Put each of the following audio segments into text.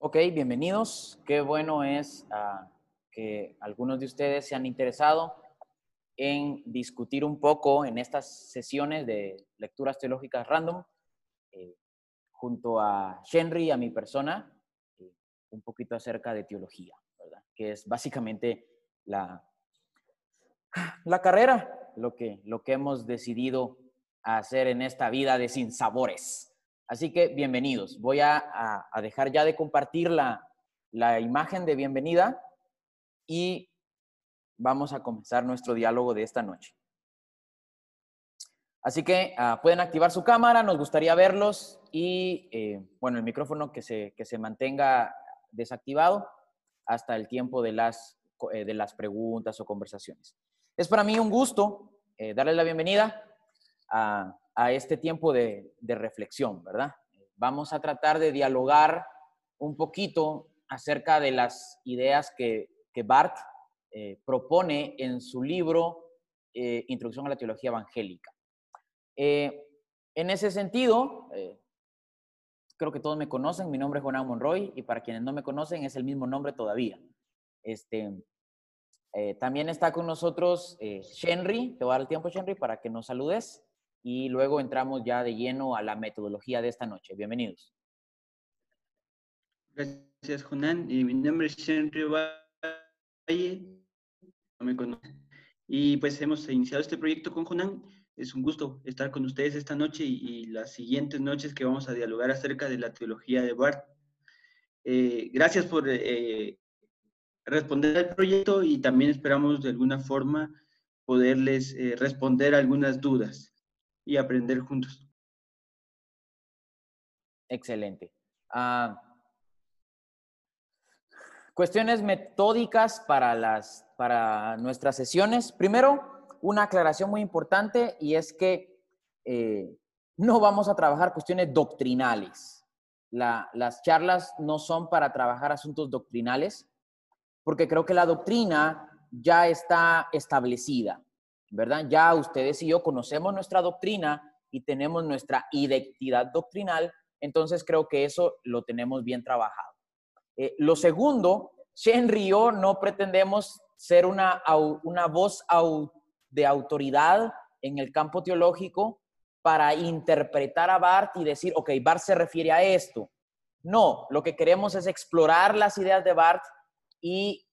Ok, bienvenidos. Qué bueno es ah, que algunos de ustedes se han interesado en discutir un poco en estas sesiones de lecturas teológicas random, eh, junto a Henry, a mi persona, eh, un poquito acerca de teología. Que es básicamente la, la carrera, lo que, lo que hemos decidido hacer en esta vida de sinsabores. Así que bienvenidos. Voy a, dejar ya de compartir la, imagen de bienvenida y vamos a comenzar nuestro diálogo de esta noche. Así que ah, pueden activar su cámara, nos gustaría verlos y, eh, bueno, el micrófono que se, que se mantenga desactivado hasta el tiempo de las, eh, de las preguntas o conversaciones. Es para mí un gusto eh, darles la bienvenida a a este tiempo de, reflexión, ¿verdad? Vamos a tratar de dialogar un poquito acerca de las ideas que, que Barth eh, propone en su libro eh, Introducción a la Teología Evangélica. Eh, en ese sentido, creo que todos me conocen, mi nombre es Juan Monroy y para quienes no me conocen es el mismo nombre todavía. Este, también está con nosotros Shenry, te voy a dar el tiempo Shenry para que nos saludes y luego entramos ya de lleno a la metodología de esta noche. Bienvenidos. Gracias, Junan. Y mi nombre es Henry Valle. No me conoce. Y pues hemos iniciado este proyecto con Junan. Es un gusto estar con ustedes esta noche y, las siguientes noches que vamos a dialogar acerca de la teología de Barth. Eh, gracias por eh, responder al proyecto y también esperamos de alguna forma poderles eh, responder algunas dudas y aprender juntos. Excelente. Ah, cuestiones metódicas para, las, para nuestras sesiones. Primero, una aclaración muy importante y es que eh, no vamos a trabajar cuestiones doctrinales. las charlas no son para trabajar asuntos doctrinales, porque creo que la doctrina ya está establecida. ¿Verdad? Ya ustedes y yo conocemos nuestra doctrina y tenemos nuestra identidad doctrinal, entonces creo que eso lo tenemos bien trabajado. Eh, lo segundo, Shen y yo no pretendemos ser una, una voz de autoridad en el campo teológico para interpretar a Bart y decir, ok, Bart se refiere a esto. No, lo que queremos es explorar las ideas de Bart y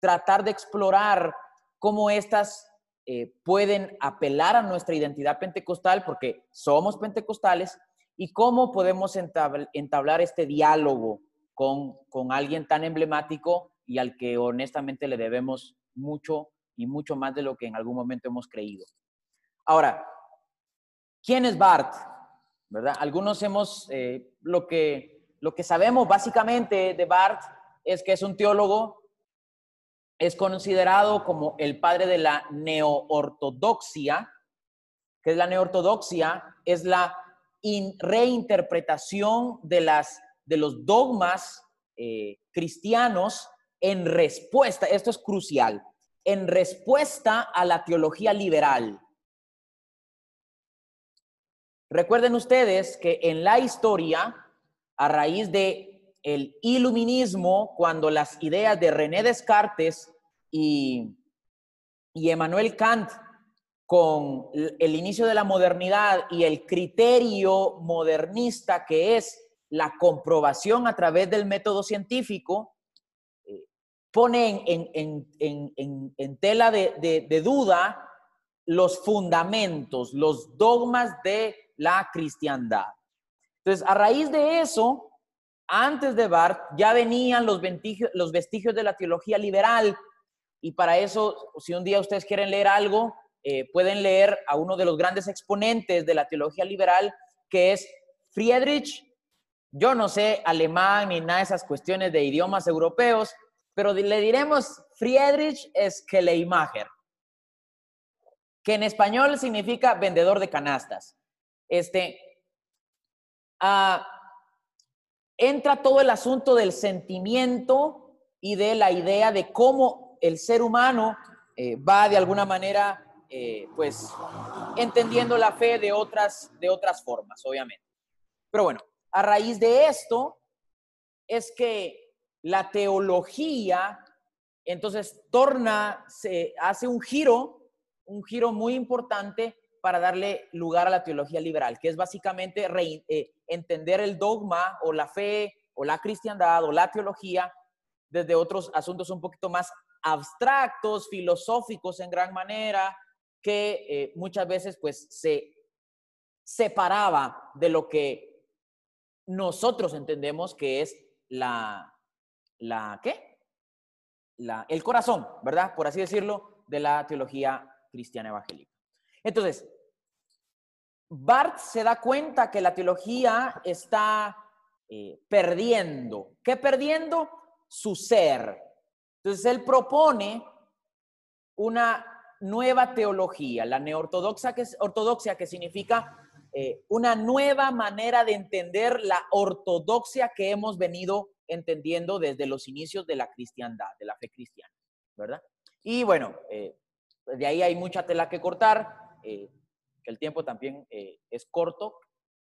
tratar de explorar cómo estas eh, pueden apelar a nuestra identidad pentecostal porque somos pentecostales y cómo podemos entablar este diálogo con, con alguien tan emblemático y al que honestamente le debemos mucho y mucho más de lo que en algún momento hemos creído. Ahora, ¿quién es Bart? ¿Verdad? Algunos hemos, eh, lo, que, lo que sabemos básicamente de Bart es que es un teólogo es considerado como el padre de la neoortodoxia. que es la neoortodoxia? Es la reinterpretación de, las, de los dogmas eh, cristianos en respuesta, esto es crucial, en respuesta a la teología liberal. Recuerden ustedes que en la historia, a raíz de el iluminismo, cuando las ideas de René Descartes y, y Emmanuel Kant con el inicio de la modernidad y el criterio modernista que es la comprobación a través del método científico, eh, ponen en, tela de, de, duda los fundamentos, los dogmas de la cristiandad. Entonces, a raíz de eso, antes de Barth ya venían los vestigios, los vestigios de la teología liberal y para eso, si un día ustedes quieren leer algo, eh, pueden leer a uno de los grandes exponentes de la teología liberal, que es Friedrich. Yo no sé alemán ni nada de esas cuestiones de idiomas europeos, pero le diremos Friedrich Schleiermacher, que en español significa vendedor de canastas. Este, ah, entra todo el asunto del sentimiento y de la idea de cómo el ser humano eh, va de alguna manera, eh, pues, entendiendo la fe de otras, de otras formas, obviamente. Pero bueno, a raíz de esto, es que la teología entonces torna, se hace un giro, un giro muy importante para darle lugar a la teología liberal, que es básicamente eh, entender el dogma o la fe o la cristiandad o la teología desde otros asuntos un poquito más abstractos, filosóficos en gran manera, que eh, muchas veces pues se separaba de lo que nosotros entendemos que es la, la ¿qué? La, el corazón, ¿verdad? Por así decirlo, de la teología cristiana evangélica. Entonces, Barth se da cuenta que la teología está eh, perdiendo. ¿Qué perdiendo? Su ser. Entonces, él propone una nueva teología, la neortodoxa, que es ortodoxia, que significa eh, una nueva manera de entender la ortodoxia que hemos venido entendiendo desde los inicios de la cristiandad, de la fe cristiana, ¿verdad? Y bueno, eh, de ahí hay mucha tela que cortar que el tiempo también eh, es corto.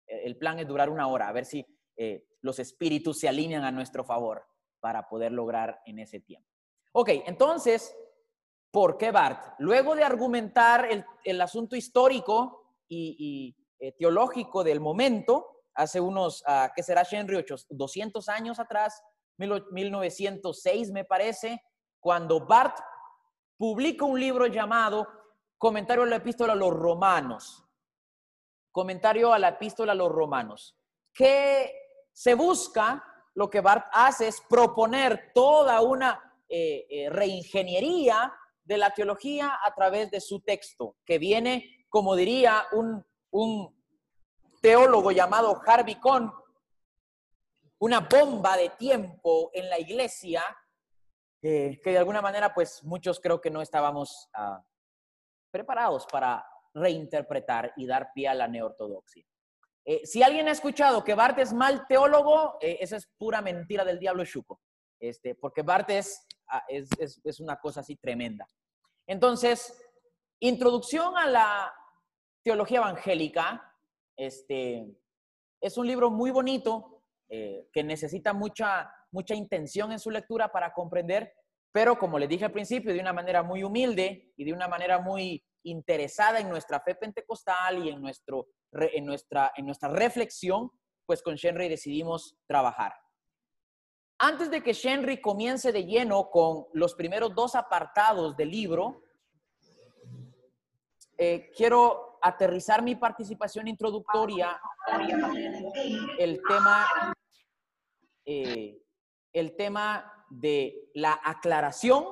Eh, el plan es durar una hora, a ver si eh, los espíritus se alinean a nuestro favor para poder lograr en ese tiempo. Ok, entonces, ¿por qué Bart? Luego de argumentar el, asunto histórico y, teológico del momento, hace unos, uh, ¿qué será Henry? 200 años atrás, 1906 me parece, cuando Bart publica un libro llamado Comentario a la epístola a los romanos. Comentario a la epístola a los romanos. Que se busca, lo que Bart hace es proponer toda una eh, eh, reingeniería de la teología a través de su texto, que viene, como diría un, teólogo llamado Harvey Cohn, una bomba de tiempo en la iglesia, eh, que de alguna manera, pues muchos creo que no estábamos ah, preparados para reinterpretar y dar pie a la neortodoxia. Eh, si alguien ha escuchado que Barth es mal teólogo, eh, esa es pura mentira del diablo chuco, este, porque Barth ah, es, es, una cosa así tremenda. Entonces, introducción a la teología evangélica, este, es un libro muy bonito eh, que necesita mucha, mucha intención en su lectura para comprender pero como les dije al principio, de una manera muy humilde y de una manera muy interesada en nuestra fe pentecostal y en, nuestro, en, nuestra, en nuestra reflexión, pues con Shenry decidimos trabajar. Antes de que Shenry comience de lleno con los primeros dos apartados del libro, eh, quiero aterrizar mi participación introductoria el tema, eh, el tema de la aclaración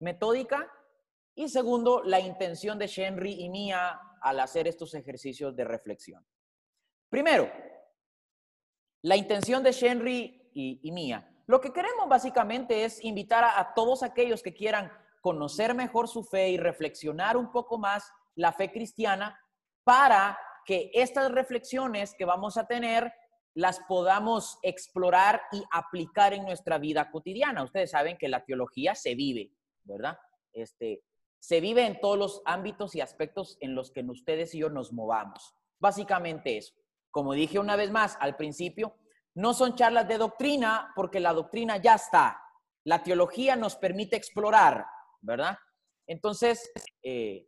metódica y segundo, la intención de Henry y mía al hacer estos ejercicios de reflexión. Primero, la intención de Henry y, mía. Lo que queremos básicamente es invitar a, todos aquellos que quieran conocer mejor su fe y reflexionar un poco más la fe cristiana para que estas reflexiones que vamos a tener las podamos explorar y aplicar en nuestra vida cotidiana. Ustedes saben que la teología se vive, ¿verdad? Este, se vive en todos los ámbitos y aspectos en los que ustedes y yo nos movamos. Básicamente eso. Como dije una vez más al principio, no son charlas de doctrina porque la doctrina ya está. La teología nos permite explorar, ¿verdad? Entonces, eh,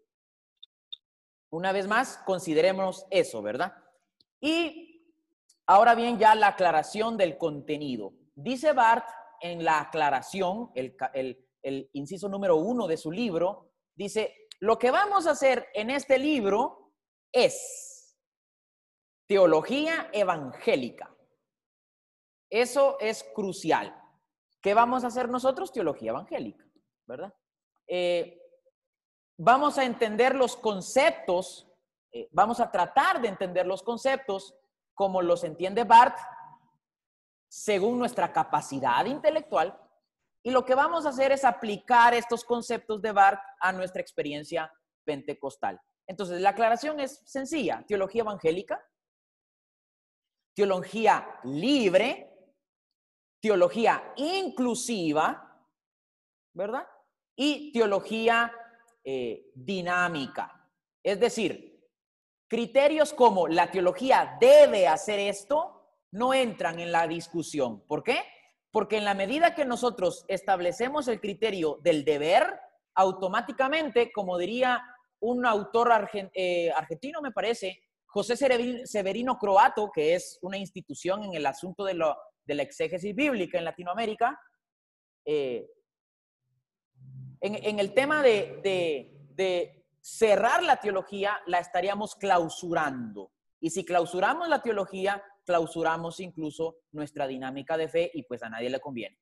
una vez más, consideremos eso, ¿verdad? Y Ahora bien, ya la aclaración del contenido. Dice Bart en la aclaración, el, inciso número uno de su libro, dice, lo que vamos a hacer en este libro es teología evangélica. Eso es crucial. ¿Qué vamos a hacer nosotros? Teología evangélica, ¿verdad? Eh, vamos a entender los conceptos, eh, vamos a tratar de entender los conceptos como los entiende Bart, según nuestra capacidad intelectual. Y lo que vamos a hacer es aplicar estos conceptos de Bart a nuestra experiencia pentecostal. Entonces, la aclaración es sencilla. Teología evangélica, teología libre, teología inclusiva, ¿verdad? Y teología eh, dinámica. Es decir, Criterios como la teología debe hacer esto no entran en la discusión. ¿Por qué? Porque en la medida que nosotros establecemos el criterio del deber, automáticamente, como diría un autor eh, argentino, me parece, José Severino Croato, que es una institución en el asunto de, la exégesis bíblica en Latinoamérica, eh, en, el tema de cerrar la teología, la estaríamos clausurando. Y si clausuramos la teología, clausuramos incluso nuestra dinámica de fe y pues a nadie le conviene.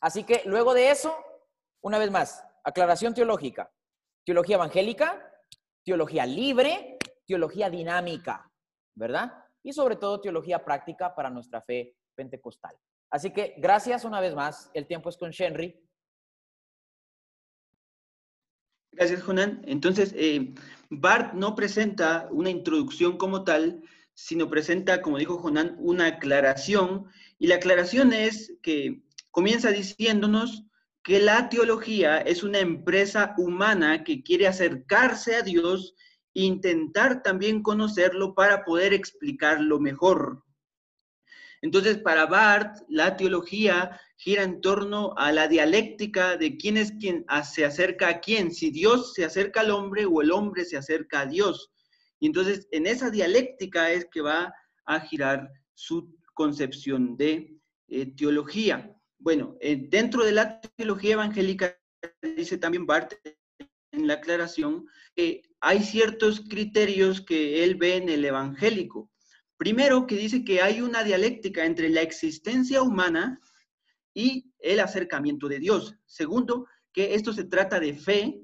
Así que luego de eso, una vez más, aclaración teológica. Teología evangélica, teología libre, teología dinámica, ¿verdad? Y sobre todo teología práctica para nuestra fe pentecostal. Así que gracias una vez más. El tiempo es con Shenry. Gracias, Jonan. Entonces, eh, Bart no presenta una introducción como tal, sino presenta, como dijo Jonan, una aclaración. Y la aclaración es que comienza diciéndonos que la teología es una empresa humana que quiere acercarse a Dios e intentar también conocerlo para poder explicarlo mejor. Entonces, para Barth, la teología gira en torno a la dialéctica de quién es quien se acerca a quién, si Dios se acerca al hombre o el hombre se acerca a Dios. Y entonces, en esa dialéctica es que va a girar su concepción de eh, teología. Bueno, eh, dentro de la teología evangélica, dice también Barth en la aclaración, que hay ciertos criterios que él ve en el evangélico. Primero, que dice que hay una dialéctica entre la existencia humana y el acercamiento de Dios. Segundo, que esto se trata de fe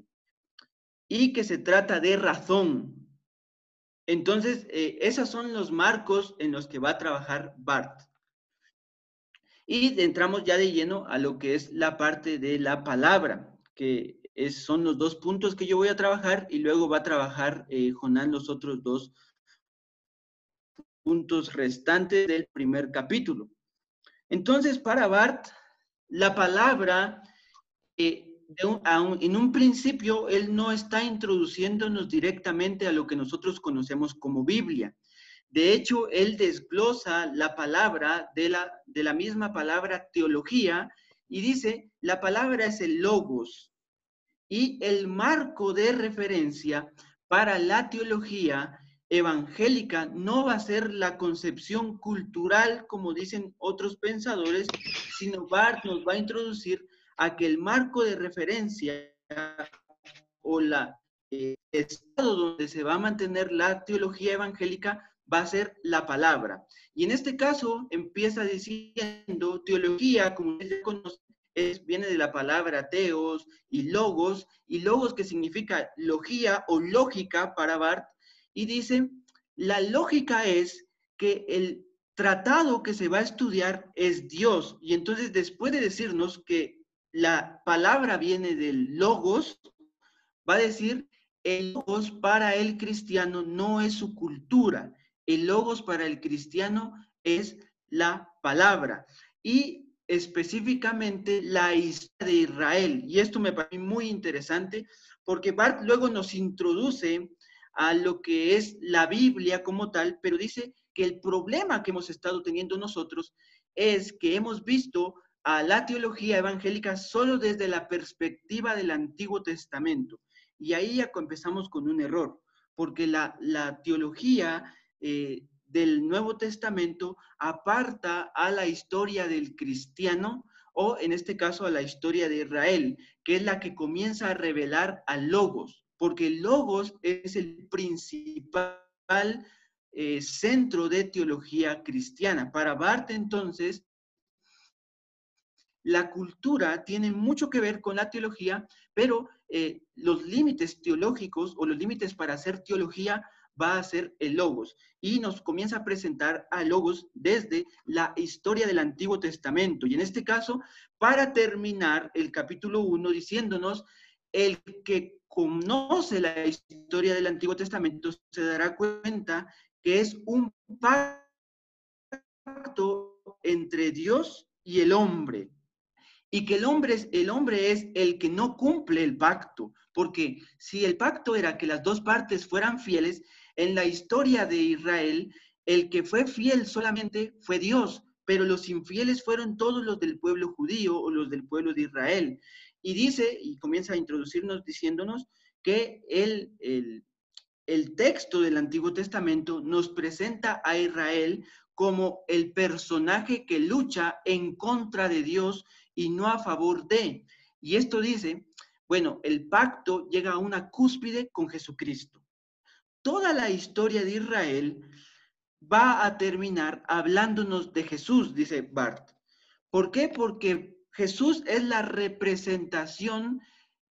y que se trata de razón. Entonces, eh, esos son los marcos en los que va a trabajar Bart. Y entramos ya de lleno a lo que es la parte de la palabra, que son los dos puntos que yo voy a trabajar y luego va a trabajar eh, Jonán los otros dos puntos restantes del primer capítulo. Entonces, para Bart, la palabra, eh, en un principio, él no está introduciéndonos directamente a lo que nosotros conocemos como Biblia. De hecho, él desglosa la palabra de la, de la misma palabra teología y dice, la palabra es el logos y el marco de referencia para la teología evangélica no va a ser la concepción cultural, como dicen otros pensadores, sino Barth nos va a introducir a que el marco de referencia o la eh, estado donde se va a mantener la teología evangélica va a ser la palabra. Y en este caso empieza diciendo teología, como es, viene de la palabra teos y logos, y logos que significa logía o lógica para Barth, y dice, la lógica es que el tratado que se va a estudiar es Dios. Y entonces después de decirnos que la palabra viene del logos, va a decir, el logos para el cristiano no es su cultura, el logos para el cristiano es la palabra. Y específicamente la historia de Israel. Y esto me parece muy interesante porque Bart luego nos introduce a lo que es la Biblia como tal, pero dice que el problema que hemos estado teniendo nosotros es que hemos visto a la teología evangélica solo desde la perspectiva del Antiguo Testamento. Y ahí ya empezamos con un error, porque la, teología eh, del Nuevo Testamento aparta a la historia del cristiano o en este caso a la historia de Israel, que es la que comienza a revelar a Logos porque el logos es el principal eh, centro de teología cristiana. Para Barth, entonces, la cultura tiene mucho que ver con la teología, pero eh, los límites teológicos o los límites para hacer teología va a ser el logos. Y nos comienza a presentar a logos desde la historia del Antiguo Testamento. Y en este caso, para terminar el capítulo 1 diciéndonos, el que conoce la historia del Antiguo Testamento se dará cuenta que es un pacto entre Dios y el hombre. Y que el hombre, es, el hombre es el que no cumple el pacto, porque si el pacto era que las dos partes fueran fieles, en la historia de Israel, el que fue fiel solamente fue Dios, pero los infieles fueron todos los del pueblo judío o los del pueblo de Israel. Y dice, y comienza a introducirnos diciéndonos que el, el, el texto del Antiguo Testamento nos presenta a Israel como el personaje que lucha en contra de Dios y no a favor de. Y esto dice, bueno, el pacto llega a una cúspide con Jesucristo. Toda la historia de Israel va a terminar hablándonos de Jesús, dice Bart. ¿Por qué? Porque Jesús es la representación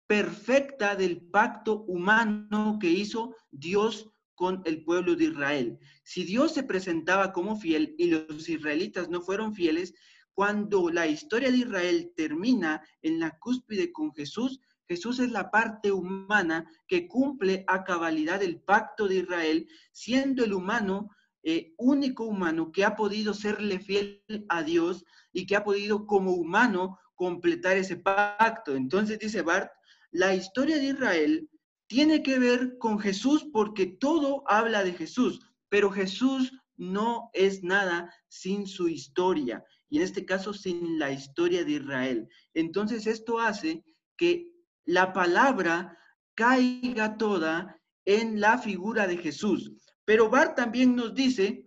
perfecta del pacto humano que hizo Dios con el pueblo de Israel. Si Dios se presentaba como fiel y los israelitas no fueron fieles, cuando la historia de Israel termina en la cúspide con Jesús, Jesús es la parte humana que cumple a cabalidad el pacto de Israel, siendo el humano eh, único humano que ha podido serle fiel a Dios y que ha podido como humano completar ese pacto. Entonces dice Bart, la historia de Israel tiene que ver con Jesús porque todo habla de Jesús, pero Jesús no es nada sin su historia y en este caso sin la historia de Israel. Entonces esto hace que la palabra caiga toda en la figura de Jesús. Pero Bart también nos dice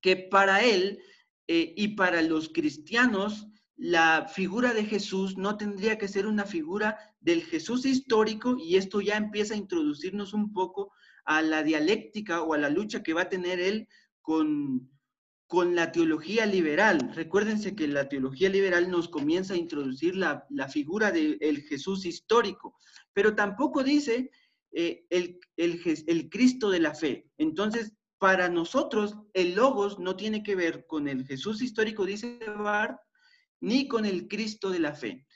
que para él eh, y para los cristianos, la figura de Jesús no tendría que ser una figura del Jesús histórico y esto ya empieza a introducirnos un poco a la dialéctica o a la lucha que va a tener él con, con la teología liberal. Recuérdense que la teología liberal nos comienza a introducir la, figura del Jesús histórico, pero tampoco dice eh, el, el, Cristo de la fe. Entonces, para nosotros, el logos no tiene que ver con el Jesús histórico, dice Bart, ni con el Cristo de la fe.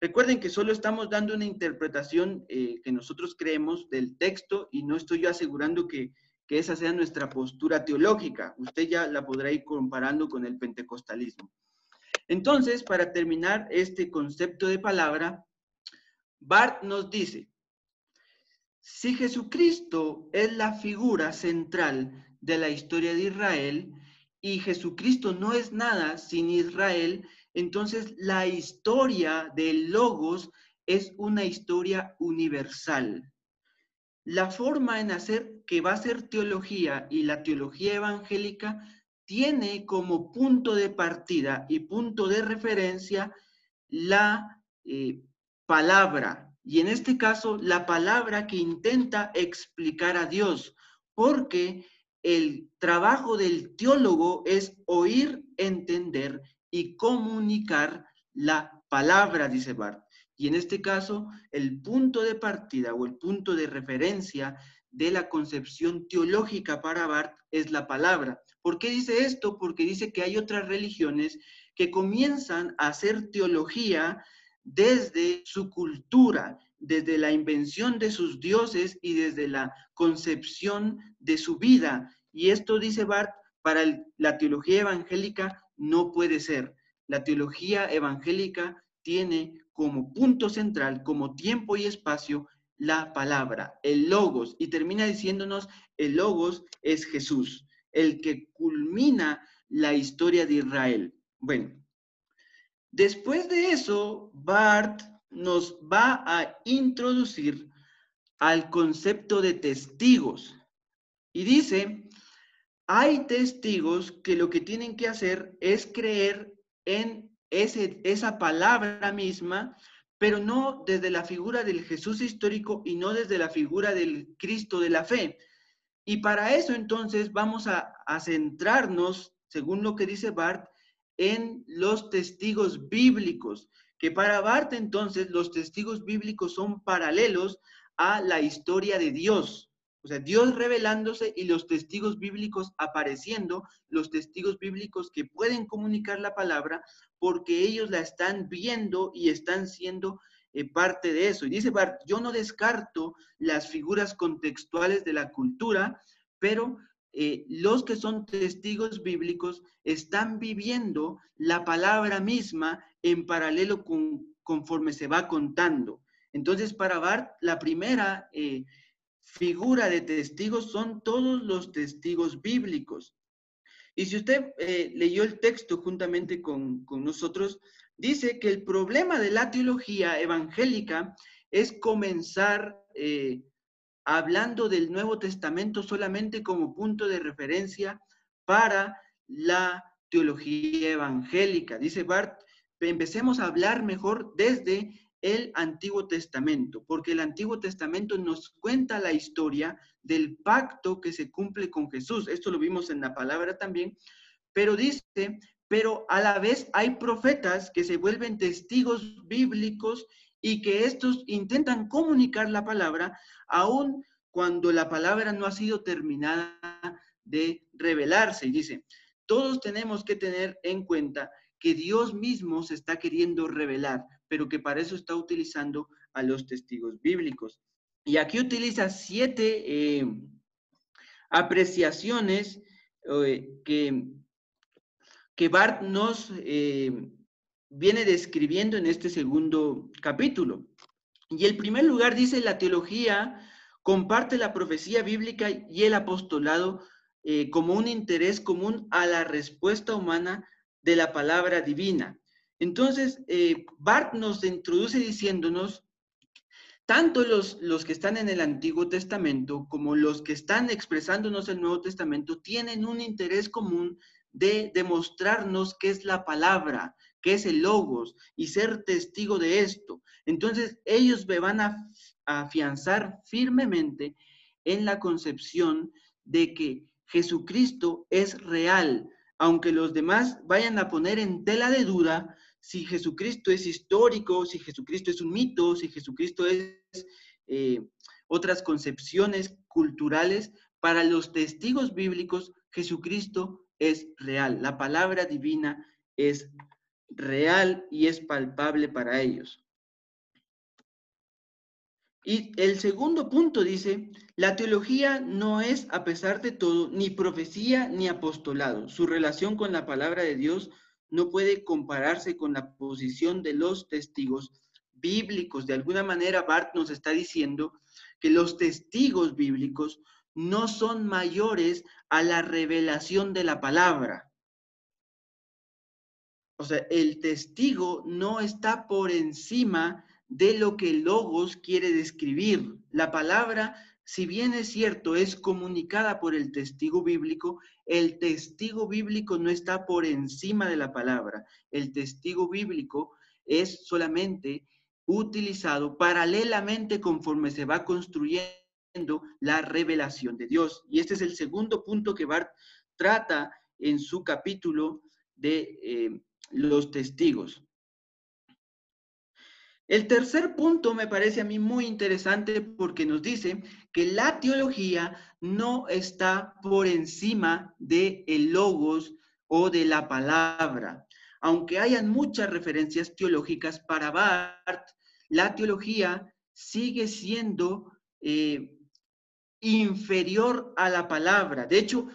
Recuerden que solo estamos dando una interpretación eh, que nosotros creemos del texto y no estoy yo asegurando que, que esa sea nuestra postura teológica. Usted ya la podrá ir comparando con el pentecostalismo. Entonces, para terminar este concepto de palabra, Bart nos dice, si Jesucristo es la figura central de la historia de Israel y Jesucristo no es nada sin Israel, entonces la historia del Logos es una historia universal. La forma en hacer que va a ser teología y la teología evangélica tiene como punto de partida y punto de referencia la eh, palabra, y en este caso la palabra que intenta explicar a Dios, porque el trabajo del teólogo es oír, entender y comunicar la palabra, dice Bart. Y en este caso, el punto de partida o el punto de referencia de la concepción teológica para Bart es la palabra. ¿Por qué dice esto? Porque dice que hay otras religiones que comienzan a hacer teología desde su cultura, desde la invención de sus dioses y desde la concepción de su vida. Y esto, dice Bart, para la teología evangélica no puede ser. La teología evangélica tiene como punto central, como tiempo y espacio, la palabra, el logos, y termina diciéndonos, el logos es Jesús, el que culmina la historia de Israel. Bueno, Después de eso, Bart nos va a introducir al concepto de testigos. Y dice, hay testigos que lo que tienen que hacer es creer en ese, esa palabra misma, pero no desde la figura del Jesús histórico y no desde la figura del Cristo de la fe. Y para eso entonces vamos a, centrarnos, según lo que dice Bart, en los testigos bíblicos, que para Bart entonces los testigos bíblicos son paralelos a la historia de Dios. O sea, Dios revelándose y los testigos bíblicos apareciendo, los testigos bíblicos que pueden comunicar la palabra porque ellos la están viendo y están siendo eh, parte de eso. Y dice Bart, yo no descarto las figuras contextuales de la cultura, pero eh, los que son testigos bíblicos están viviendo la palabra misma en paralelo con, conforme se va contando. Entonces, para Bart, la primera eh, figura de testigos son todos los testigos bíblicos. Y si usted eh, leyó el texto juntamente con, nosotros, dice que el problema de la teología evangélica es comenzar hablando del Nuevo Testamento solamente como punto de referencia para la teología evangélica. Dice Bart, empecemos a hablar mejor desde el Antiguo Testamento, porque el Antiguo Testamento nos cuenta la historia del pacto que se cumple con Jesús. Esto lo vimos en la palabra también, pero dice, pero a la vez hay profetas que se vuelven testigos bíblicos y que estos intentan comunicar la palabra aun cuando la palabra no ha sido terminada de revelarse. Y dice, todos tenemos que tener en cuenta que Dios mismo se está queriendo revelar, pero que para eso está utilizando a los testigos bíblicos. Y aquí utiliza siete eh, apreciaciones eh, que, que Bart nos eh, viene describiendo en este segundo capítulo. Y el primer lugar dice, la teología comparte la profecía bíblica y el apostolado como un interés común a la respuesta humana de la palabra divina. Entonces, eh, Bart nos introduce diciéndonos, tanto los, los que están en el Antiguo Testamento como los que están expresándonos el Nuevo Testamento tienen un interés común de demostrarnos qué es la palabra, qué es el logos y ser testigo de esto. Entonces, ellos me van a afianzar firmemente en la concepción de que Jesucristo es real, aunque los demás vayan a poner en tela de duda si Jesucristo es histórico, si Jesucristo es un mito, si Jesucristo es eh, otras concepciones culturales, para los testigos bíblicos Jesucristo es real. La palabra divina es real y es palpable para ellos. Y el segundo punto dice, la teología no es, a pesar de todo, ni profecía ni apostolado. Su relación con la palabra de Dios no puede compararse con la posición de los testigos bíblicos. De alguna manera, Bart nos está diciendo que los testigos bíblicos no son mayores a la revelación de la palabra. O sea, el testigo no está por encima de lo que Logos quiere describir. La palabra, si bien es cierto, es comunicada por el testigo bíblico, el testigo bíblico no está por encima de la palabra. El testigo bíblico es solamente utilizado paralelamente conforme se va construyendo la revelación de Dios. Y este es el segundo punto que Bart trata en su capítulo de eh, los testigos. El tercer punto me parece a mí muy interesante porque nos dice que la teología no está por encima de el logos o de la palabra. Aunque hayan muchas referencias teológicas para Barth, la teología sigue siendo eh, inferior a la palabra. De hecho,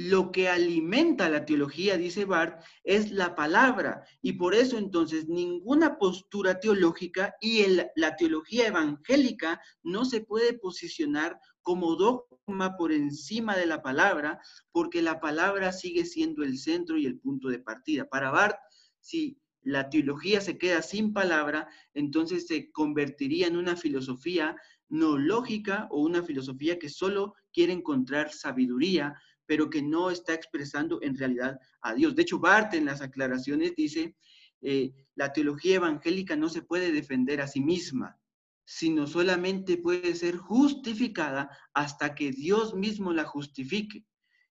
lo que alimenta la teología, dice Barth, es la palabra. Y por eso entonces ninguna postura teológica y la teología evangélica no se puede posicionar como dogma por encima de la palabra, porque la palabra sigue siendo el centro y el punto de partida. Para Barth, si la teología se queda sin palabra, entonces se convertiría en una filosofía no lógica o una filosofía que solo quiere encontrar sabiduría, pero que no está expresando en realidad a Dios. De hecho, Bart en las aclaraciones dice, eh, la teología evangélica no se puede defender a sí misma, sino solamente puede ser justificada hasta que Dios mismo la justifique.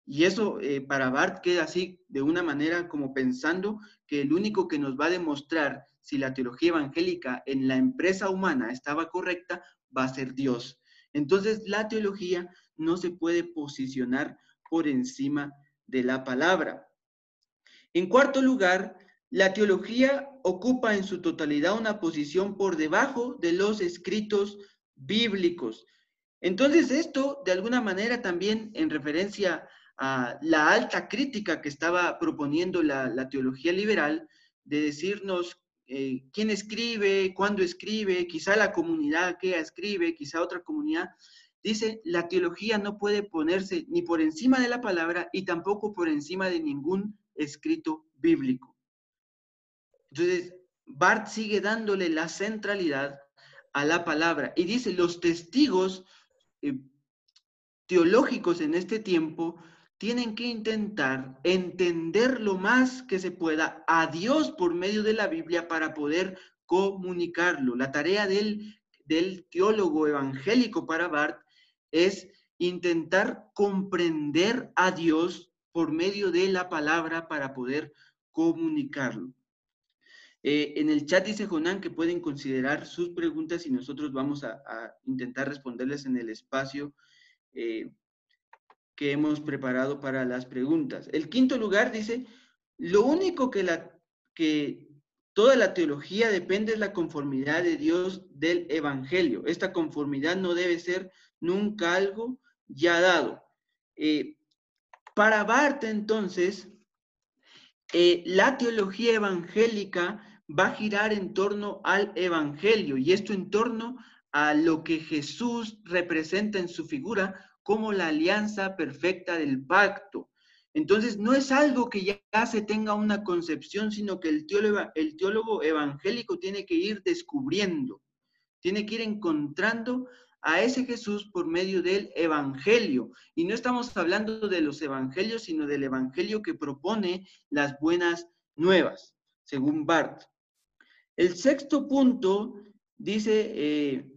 Y eso eh, para Bart queda así de una manera como pensando que el único que nos va a demostrar si la teología evangélica en la empresa humana estaba correcta va a ser Dios. Entonces la teología no se puede posicionar por encima de la palabra. En cuarto lugar, la teología ocupa en su totalidad una posición por debajo de los escritos bíblicos. Entonces, esto de alguna manera también en referencia a la alta crítica que estaba proponiendo la, teología liberal, de decirnos eh, quién escribe, cuándo escribe, quizá la comunidad que escribe, quizá otra comunidad, dice, la teología no puede ponerse ni por encima de la palabra y tampoco por encima de ningún escrito bíblico. Entonces, Bart sigue dándole la centralidad a la palabra y dice, los testigos eh, teológicos en este tiempo tienen que intentar entender lo más que se pueda a Dios por medio de la Biblia para poder comunicarlo. La tarea del, del teólogo evangélico para Bart es intentar comprender a Dios por medio de la palabra para poder comunicarlo. Eh, en el chat dice Jonán que pueden considerar sus preguntas y nosotros vamos a, intentar responderles en el espacio eh, que hemos preparado para las preguntas. El quinto lugar dice, lo único que, la, que toda la teología depende es la conformidad de Dios del Evangelio. Esta conformidad no debe ser nunca algo ya dado. Eh, para Barth, entonces, eh, la teología evangélica va a girar en torno al Evangelio y esto en torno a lo que Jesús representa en su figura como la alianza perfecta del pacto. Entonces, no es algo que ya se tenga una concepción, sino que el el teólogo evangélico tiene que ir descubriendo, tiene que ir encontrando a ese Jesús por medio del Evangelio. Y no estamos hablando de los Evangelios, sino del Evangelio que propone las buenas nuevas, según Barth. El sexto punto dice, eh,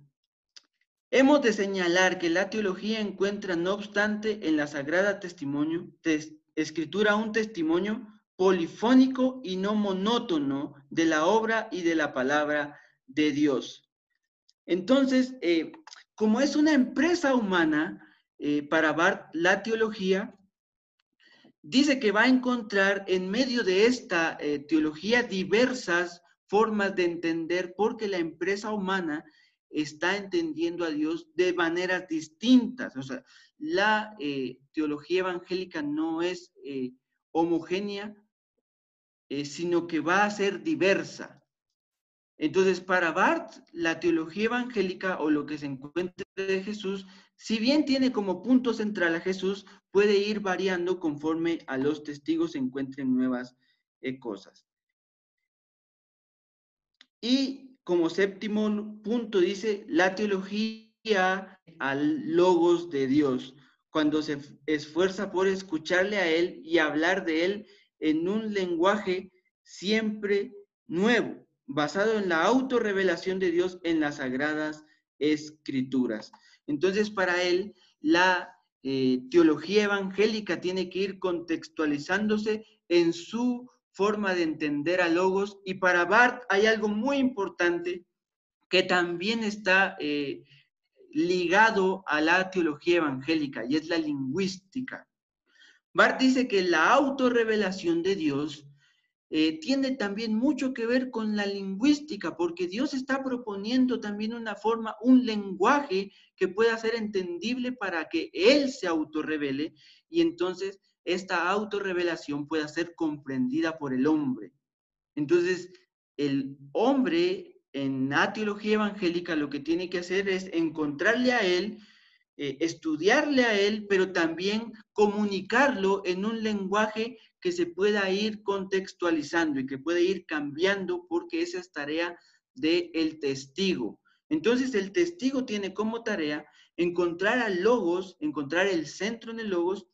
hemos de señalar que la teología encuentra, no obstante, en la Sagrada Testimonio, Escritura un testimonio polifónico y no monótono de la obra y de la palabra de Dios. Entonces, eh, como es una empresa humana, eh, para Bart, la teología, dice que va a encontrar en medio de esta eh, teología diversas formas de entender porque la empresa humana está entendiendo a Dios de maneras distintas. O sea, la eh, teología evangélica no es homogénea, sino que va a ser diversa. Entonces, para Barth, la teología evangélica o lo que se encuentra de Jesús, si bien tiene como punto central a Jesús, puede ir variando conforme a los testigos se encuentren nuevas eh, cosas. Y como séptimo punto dice, la teología al logos de Dios, cuando se esfuerza por escucharle a Él y hablar de Él en un lenguaje siempre nuevo basado en la autorrevelación de Dios en las sagradas escrituras. Entonces, para él, la eh, teología evangélica tiene que ir contextualizándose en su forma de entender a Logos. Y para Barth hay algo muy importante que también está eh, ligado a la teología evangélica y es la lingüística. Barth dice que la autorrevelación de Dios eh, tiene también mucho que ver con la lingüística, porque Dios está proponiendo también una forma, un lenguaje que pueda ser entendible para que Él se autorrevele y entonces esta autorrevelación pueda ser comprendida por el hombre. Entonces, el hombre en la teología evangélica lo que tiene que hacer es encontrarle a Él, eh, estudiarle a Él, pero también comunicarlo en un lenguaje que se pueda ir contextualizando y que puede ir cambiando porque esa es tarea del el testigo. Entonces el testigo tiene como tarea encontrar al logos, encontrar el centro en el logos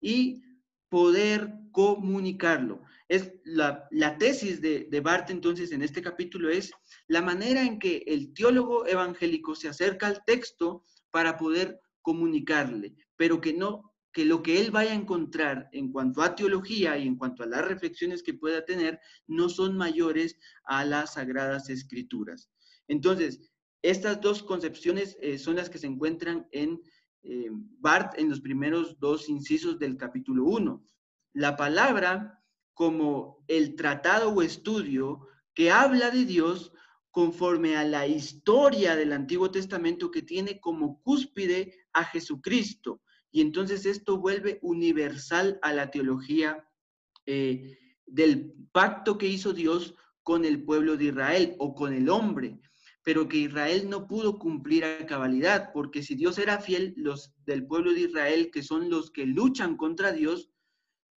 y poder comunicarlo. Es la, tesis de, de Barth entonces en este capítulo es la manera en que el teólogo evangélico se acerca al texto para poder comunicarle, pero que no que lo que él vaya a encontrar en cuanto a teología y en cuanto a las reflexiones que pueda tener no son mayores a las sagradas escrituras. Entonces, estas dos concepciones eh, son las que se encuentran en eh, Bart en los primeros dos incisos del capítulo 1. La palabra como el tratado o estudio que habla de Dios conforme a la historia del Antiguo Testamento que tiene como cúspide a Jesucristo y entonces esto vuelve universal a la teología eh, del pacto que hizo Dios con el pueblo de Israel o con el hombre. pero que Israel no pudo cumplir a cabalidad, porque si Dios era fiel, los del pueblo de Israel, que son los que luchan contra Dios,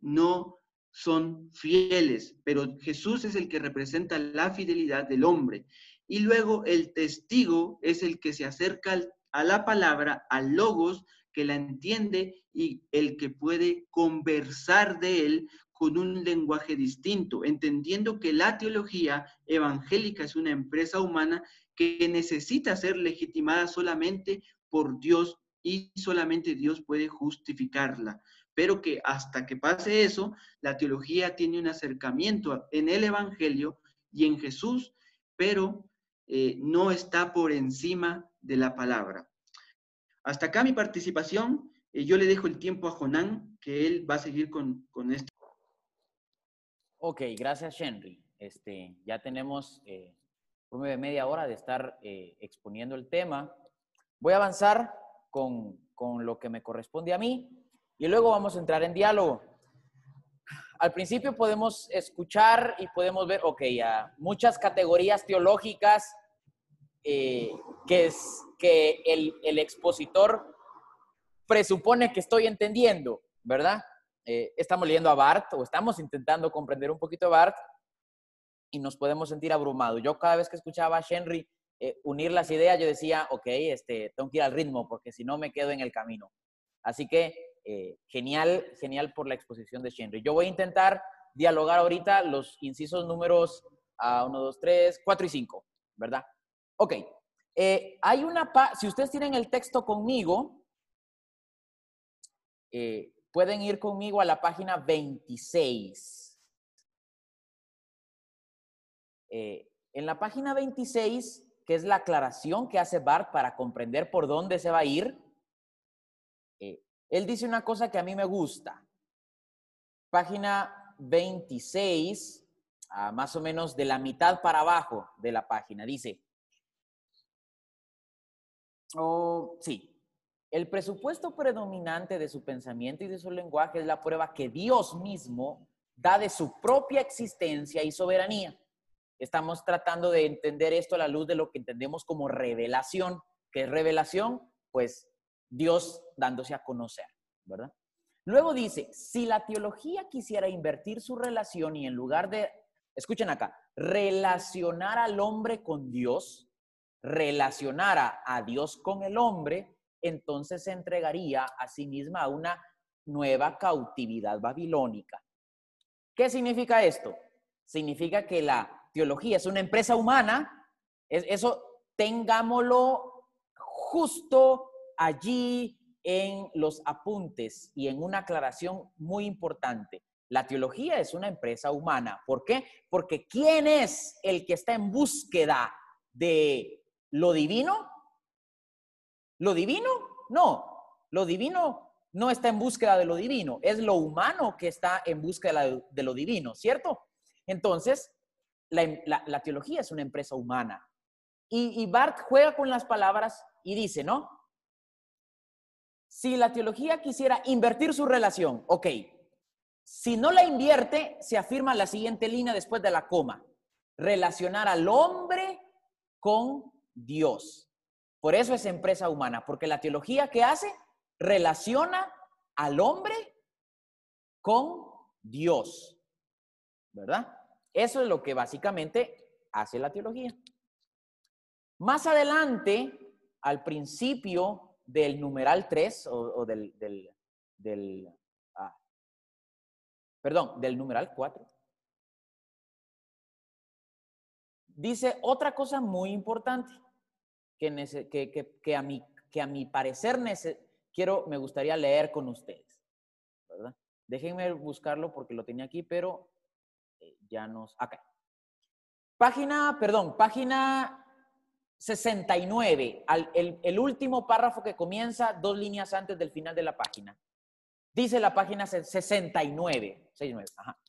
no son fieles, pero Jesús es el que representa la fidelidad del hombre. Y luego el testigo es el que se acerca a la palabra, al logos, que la entiende y el que puede conversar de él con un lenguaje distinto, entendiendo que la teología evangélica es una empresa humana que necesita ser legitimada solamente por Dios y solamente Dios puede justificarla. Pero que hasta que pase eso, la teología tiene un acercamiento en el Evangelio y en Jesús, pero eh, no está por encima de la palabra. Hasta acá mi participación. Eh, yo le dejo el tiempo a Jonán, que él va a seguir con, con esto. Ok, gracias, Henry. Este, ya tenemos eh, media hora de estar eh, exponiendo el tema. Voy a avanzar con, con lo que me corresponde a mí y luego vamos a entrar en diálogo. Al principio podemos escuchar y podemos ver, ok, a muchas categorías teológicas eh, que, es, que el, el, expositor presupone que estoy entendiendo, ¿verdad? Eh, estamos leyendo a Bart o estamos intentando comprender un poquito a Bart y nos podemos sentir abrumados. Yo cada vez que escuchaba a Henry eh, unir las ideas, yo decía, ok, este, tengo que ir al ritmo porque si no me quedo en el camino. Así que genial, genial por la exposición de Henry. Yo voy a intentar dialogar ahorita los incisos números a 1, 2, 3, 4 y 5, ¿verdad? Ok. Eh, hay una, si ustedes tienen el texto conmigo, eh, pueden ir conmigo a la página 26. Eh, en la página 26, que es la aclaración que hace Bart para comprender por dónde se va a ir, él dice una cosa que a mí me gusta. Página 26, más o menos de la mitad para abajo de la página, dice, Oh, sí. El presupuesto predominante de su pensamiento y de su lenguaje es la prueba que Dios mismo da de su propia existencia y soberanía. Estamos tratando de entender esto a la luz de lo que entendemos como revelación. ¿Qué es revelación? Pues Dios dándose a conocer, ¿verdad? Luego dice, si la teología quisiera invertir su relación y en lugar de, escuchen acá, relacionar al hombre con Dios, relacionara a Dios con el hombre, entonces se entregaría a sí misma a una nueva cautividad babilónica. ¿Qué significa esto? Significa que la teología es una empresa humana, eso tengámoslo justo allí en los apuntes y en una aclaración muy importante. La teología es una empresa humana. ¿Por qué? Porque ¿quién es el que está en búsqueda de ¿Lo divino? ¿Lo divino? No. Lo divino no está en búsqueda de lo divino, es lo humano que está en búsqueda de lo divino, ¿cierto? Entonces, la, teología es una empresa humana. Y, y Bart juega con las palabras y dice, ¿no? Si la teología quisiera invertir su relación, ok, si no la invierte, se afirma la siguiente línea después de la coma. Relacionar al hombre con Dios. Por eso es empresa humana, porque la teología que hace relaciona al hombre con Dios. ¿Verdad? Eso es lo que básicamente hace la teología. Más adelante, al principio del numeral 3 o, del, del, ah, perdón, del numeral 4, dice otra cosa muy importante que, a, mi, que a mi parecer quiero, me gustaría leer con ustedes. ¿verdad? Déjenme buscarlo porque lo tenía aquí, pero eh, ya nos... Acá. Página, perdón, página 69, el, el, último párrafo que comienza dos líneas antes del final de la página. Dice la página 69. 69 ajá.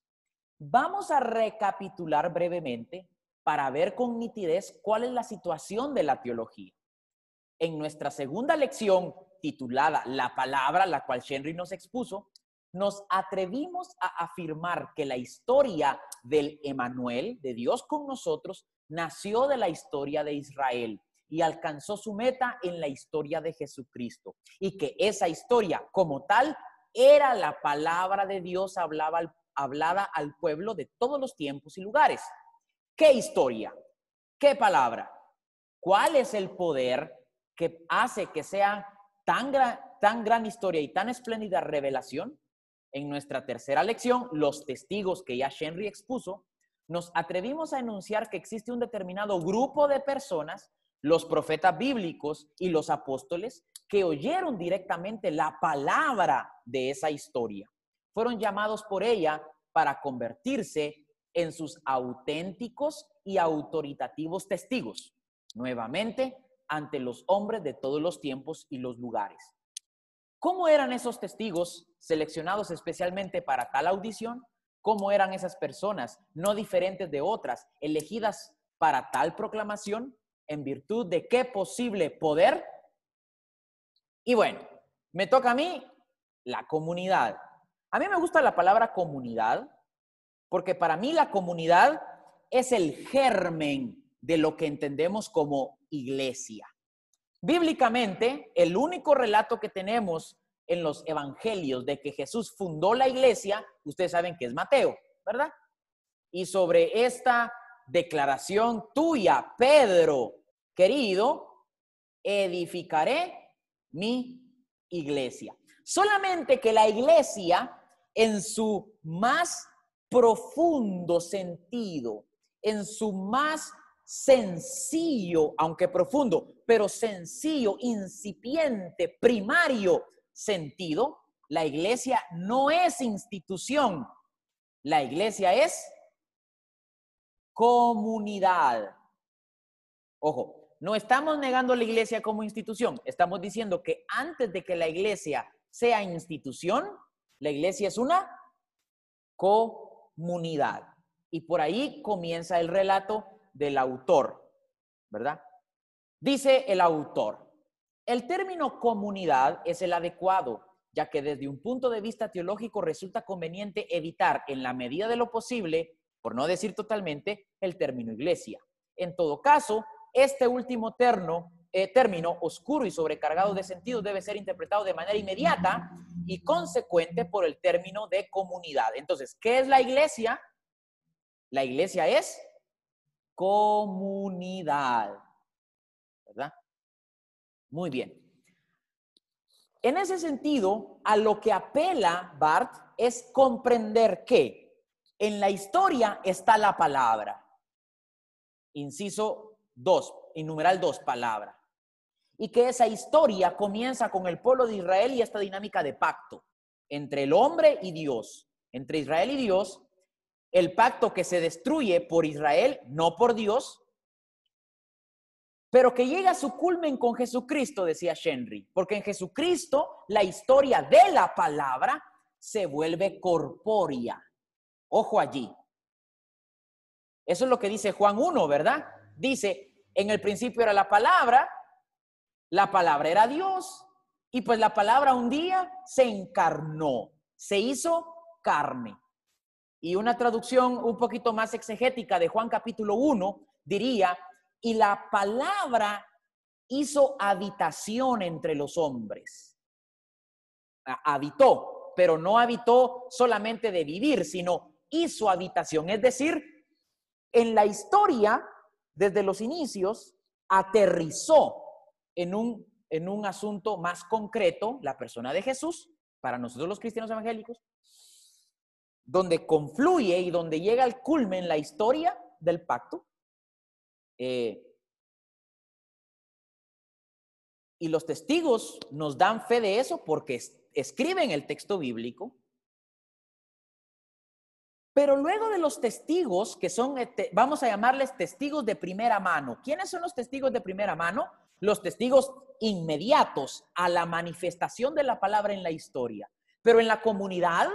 Vamos a recapitular brevemente para ver con nitidez cuál es la situación de la teología. En nuestra segunda lección, titulada La palabra, la cual Henry nos expuso, nos atrevimos a afirmar que la historia del Emanuel, de Dios con nosotros, nació de la historia de Israel y alcanzó su meta en la historia de Jesucristo. Y que esa historia como tal era la palabra de Dios hablaba, hablada al pueblo de todos los tiempos y lugares. ¿Qué historia? ¿Qué palabra? ¿Cuál es el poder que hace que sea tan, tan gran historia y tan espléndida revelación? En nuestra tercera lección, los testigos que ya Henry expuso, nos atrevimos a enunciar que existe un determinado grupo de personas, los profetas bíblicos y los apóstoles, que oyeron directamente la palabra de esa historia. Fueron llamados por ella para convertirse en sus auténticos y autoritativos testigos, nuevamente ante los hombres de todos los tiempos y los lugares. ¿Cómo eran esos testigos seleccionados especialmente para tal audición? ¿Cómo eran esas personas no diferentes de otras, elegidas para tal proclamación? ¿En virtud de qué posible poder? Y bueno, me toca a mí la comunidad. A mí me gusta la palabra comunidad porque para mí la comunidad es el germen de lo que entendemos como iglesia. Bíblicamente, el único relato que tenemos en los evangelios de que Jesús fundó la iglesia, ustedes saben que es Mateo, ¿verdad? Y sobre esta declaración tuya, Pedro, querido, edificaré mi iglesia. Solamente que la iglesia en su más profundo sentido, en su más sencillo, aunque profundo, pero sencillo, incipiente, primario sentido, la iglesia no es institución, la iglesia es comunidad. Ojo, no estamos negando la iglesia como institución, estamos diciendo que antes de que la iglesia sea institución, la iglesia es una comunidad. Y por ahí comienza el relato del autor, ¿verdad? Dice el autor, el término comunidad es el adecuado, ya que desde un punto de vista teológico resulta conveniente evitar en la medida de lo posible, por no decir totalmente, el término iglesia. En todo caso, este último terno, eh, término oscuro y sobrecargado de sentido debe ser interpretado de manera inmediata y consecuente por el término de comunidad. Entonces, ¿qué es la iglesia? La iglesia es comunidad. ¿Verdad? Muy bien. En ese sentido, a lo que apela Bart es comprender que en la historia está la palabra. Inciso 2, y numeral 2, palabra. Y que esa historia comienza con el pueblo de Israel y esta dinámica de pacto entre el hombre y Dios, entre Israel y Dios, el pacto que se destruye por Israel, no por Dios, pero que llega a su culmen con Jesucristo, decía Henry, porque en Jesucristo la historia de la palabra se vuelve corpórea. Ojo allí. Eso es lo que dice Juan 1, ¿verdad? Dice, en el principio era la palabra, la palabra era Dios, y pues la palabra un día se encarnó, se hizo carne. Y una traducción un poquito más exegética de Juan capítulo 1 diría, y la palabra hizo habitación entre los hombres. Habitó, pero no habitó solamente de vivir, sino hizo habitación. Es decir, en la historia, desde los inicios, aterrizó en un, en un asunto más concreto, la persona de Jesús, para nosotros los cristianos evangélicos, donde confluye y donde llega al culmen la historia del pacto. Eh, y los testigos nos dan fe de eso porque escriben el texto bíblico. Pero luego de los testigos, que son, este, vamos a llamarles testigos de primera mano. ¿Quiénes son los testigos de primera mano? Los testigos inmediatos a la manifestación de la palabra en la historia. Pero en la comunidad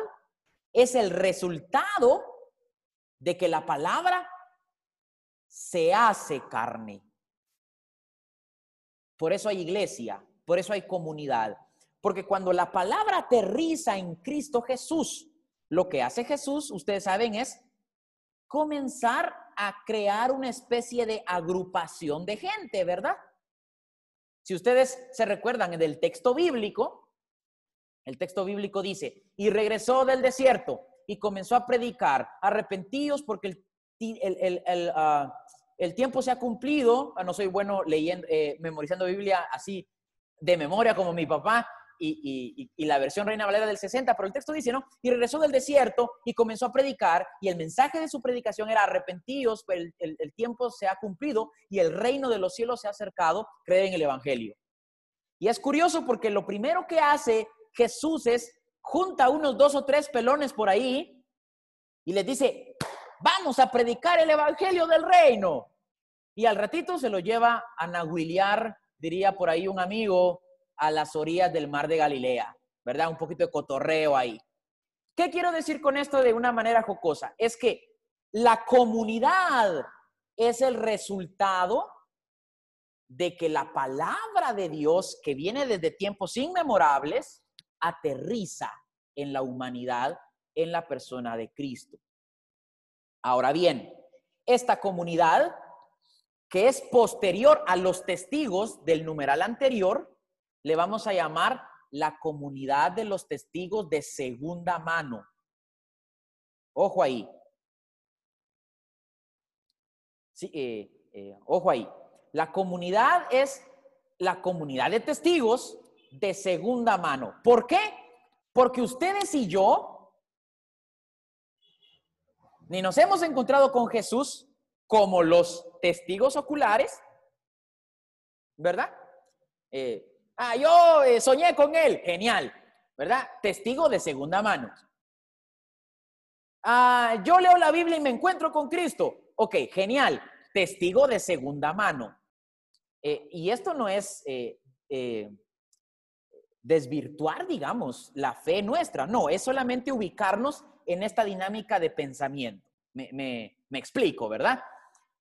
es el resultado de que la palabra se hace carne. Por eso hay iglesia, por eso hay comunidad, Porque cuando la palabra aterriza en Cristo Jesús, lo que hace Jesús, ustedes saben, es comenzar a crear una especie de agrupación de gente, ¿verdad? Si ustedes se recuerdan del texto bíblico, el texto bíblico dice, y regresó del desierto y comenzó a predicar, arrepentidos porque el, el, el, ah, el, tiempo se ha cumplido, ah, no soy bueno leyendo, eh, memorizando Biblia así de memoria como mi papá, y, la versión Reina Valera del 60, pero el texto dice, ¿no? Y regresó del desierto y comenzó a predicar y el mensaje de su predicación era arrepentidos, el, el, tiempo se ha cumplido y el reino de los cielos se ha acercado, creen en el Evangelio. Y es curioso porque lo primero que hace Jesús es junta unos dos o tres pelones por ahí y les dice, vamos a predicar el Evangelio del reino. Y al ratito se lo lleva a nahuiliar, diría por ahí un amigo, a las orillas del mar de Galilea, ¿verdad? Un poquito de cotorreo ahí. ¿Qué quiero decir con esto de una manera jocosa? Es que la comunidad es el resultado de que la palabra de Dios que viene desde tiempos inmemorables aterriza en la humanidad, en la persona de Cristo. Ahora bien, esta comunidad que es posterior a los testigos del numeral anterior, le vamos a llamar la comunidad de los testigos de segunda mano. Ojo ahí. Sí, eh, eh, ojo ahí. La comunidad es la comunidad de testigos de segunda mano. ¿Por qué? Porque ustedes y yo ni nos hemos encontrado con Jesús como los testigos oculares, ¿verdad? Eh, Ah, yo eh, soñé con él. Genial, ¿verdad? Testigo de segunda mano. Ah, yo leo la Biblia y me encuentro con Cristo. Ok, genial. Testigo de segunda mano. Eh, y esto no es eh, desvirtuar, digamos, la fe nuestra. No, es solamente ubicarnos en esta dinámica de pensamiento. Me, me explico, ¿verdad?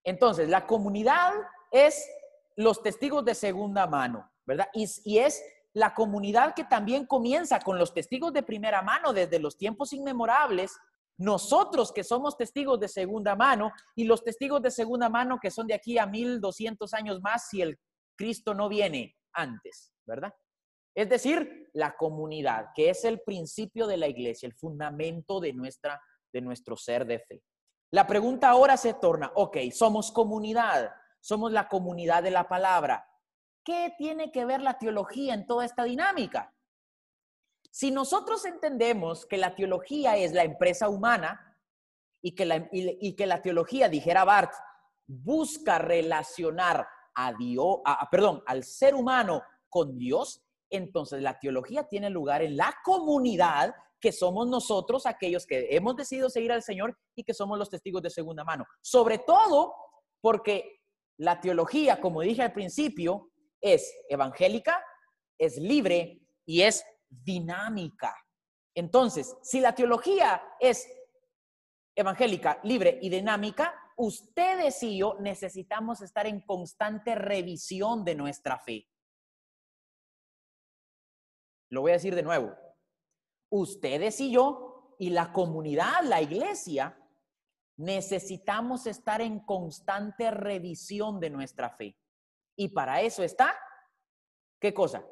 Entonces, la comunidad es los testigos de segunda mano. ¿Verdad? Y, es la comunidad que también comienza con los testigos de primera mano desde los tiempos inmemorables, nosotros que somos testigos de segunda mano y los testigos de segunda mano que son de aquí a 1200 años más si el Cristo no viene antes, ¿verdad? Es decir, la comunidad, que es el principio de la iglesia, el fundamento de, nuestra, de nuestro ser de fe. La pregunta ahora se torna, ok, somos comunidad, somos la comunidad de la palabra, ¿Qué tiene que ver la teología en toda esta dinámica? Si nosotros entendemos que la teología es la empresa humana y que la, y, que la teología, dijera Barth, busca relacionar a Dios, perdón, al ser humano con Dios, entonces la teología tiene lugar en la comunidad que somos nosotros, aquellos que hemos decidido seguir al Señor y que somos los testigos de segunda mano. Sobre todo porque la teología, como dije al principio, es evangélica, es libre y es dinámica. Entonces, si la teología es evangélica, libre y dinámica, ustedes y yo necesitamos estar en constante revisión de nuestra fe. Lo voy a decir de nuevo. Ustedes y yo y la comunidad, la iglesia, necesitamos estar en constante revisión de nuestra fe. Y para eso está, ¿qué cosa?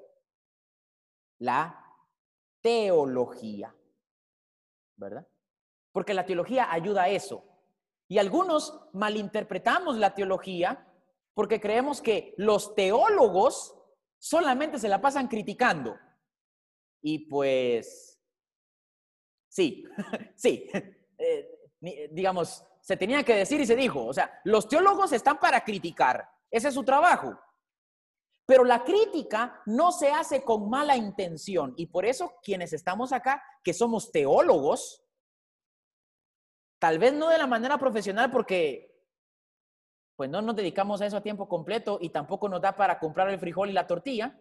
La teología, ¿verdad? Porque la teología ayuda a eso. Y algunos malinterpretamos la teología porque creemos que los teólogos solamente se la pasan criticando. Y pues, sí, sí, eh, digamos, se tenía que decir y se dijo. O sea, los teólogos están para criticar, ese es su trabajo. Pero la crítica no se hace con mala intención y por eso quienes estamos acá, que somos teólogos, tal vez no de la manera profesional porque pues no nos dedicamos a eso a tiempo completo y tampoco nos da para comprar el frijol y la tortilla.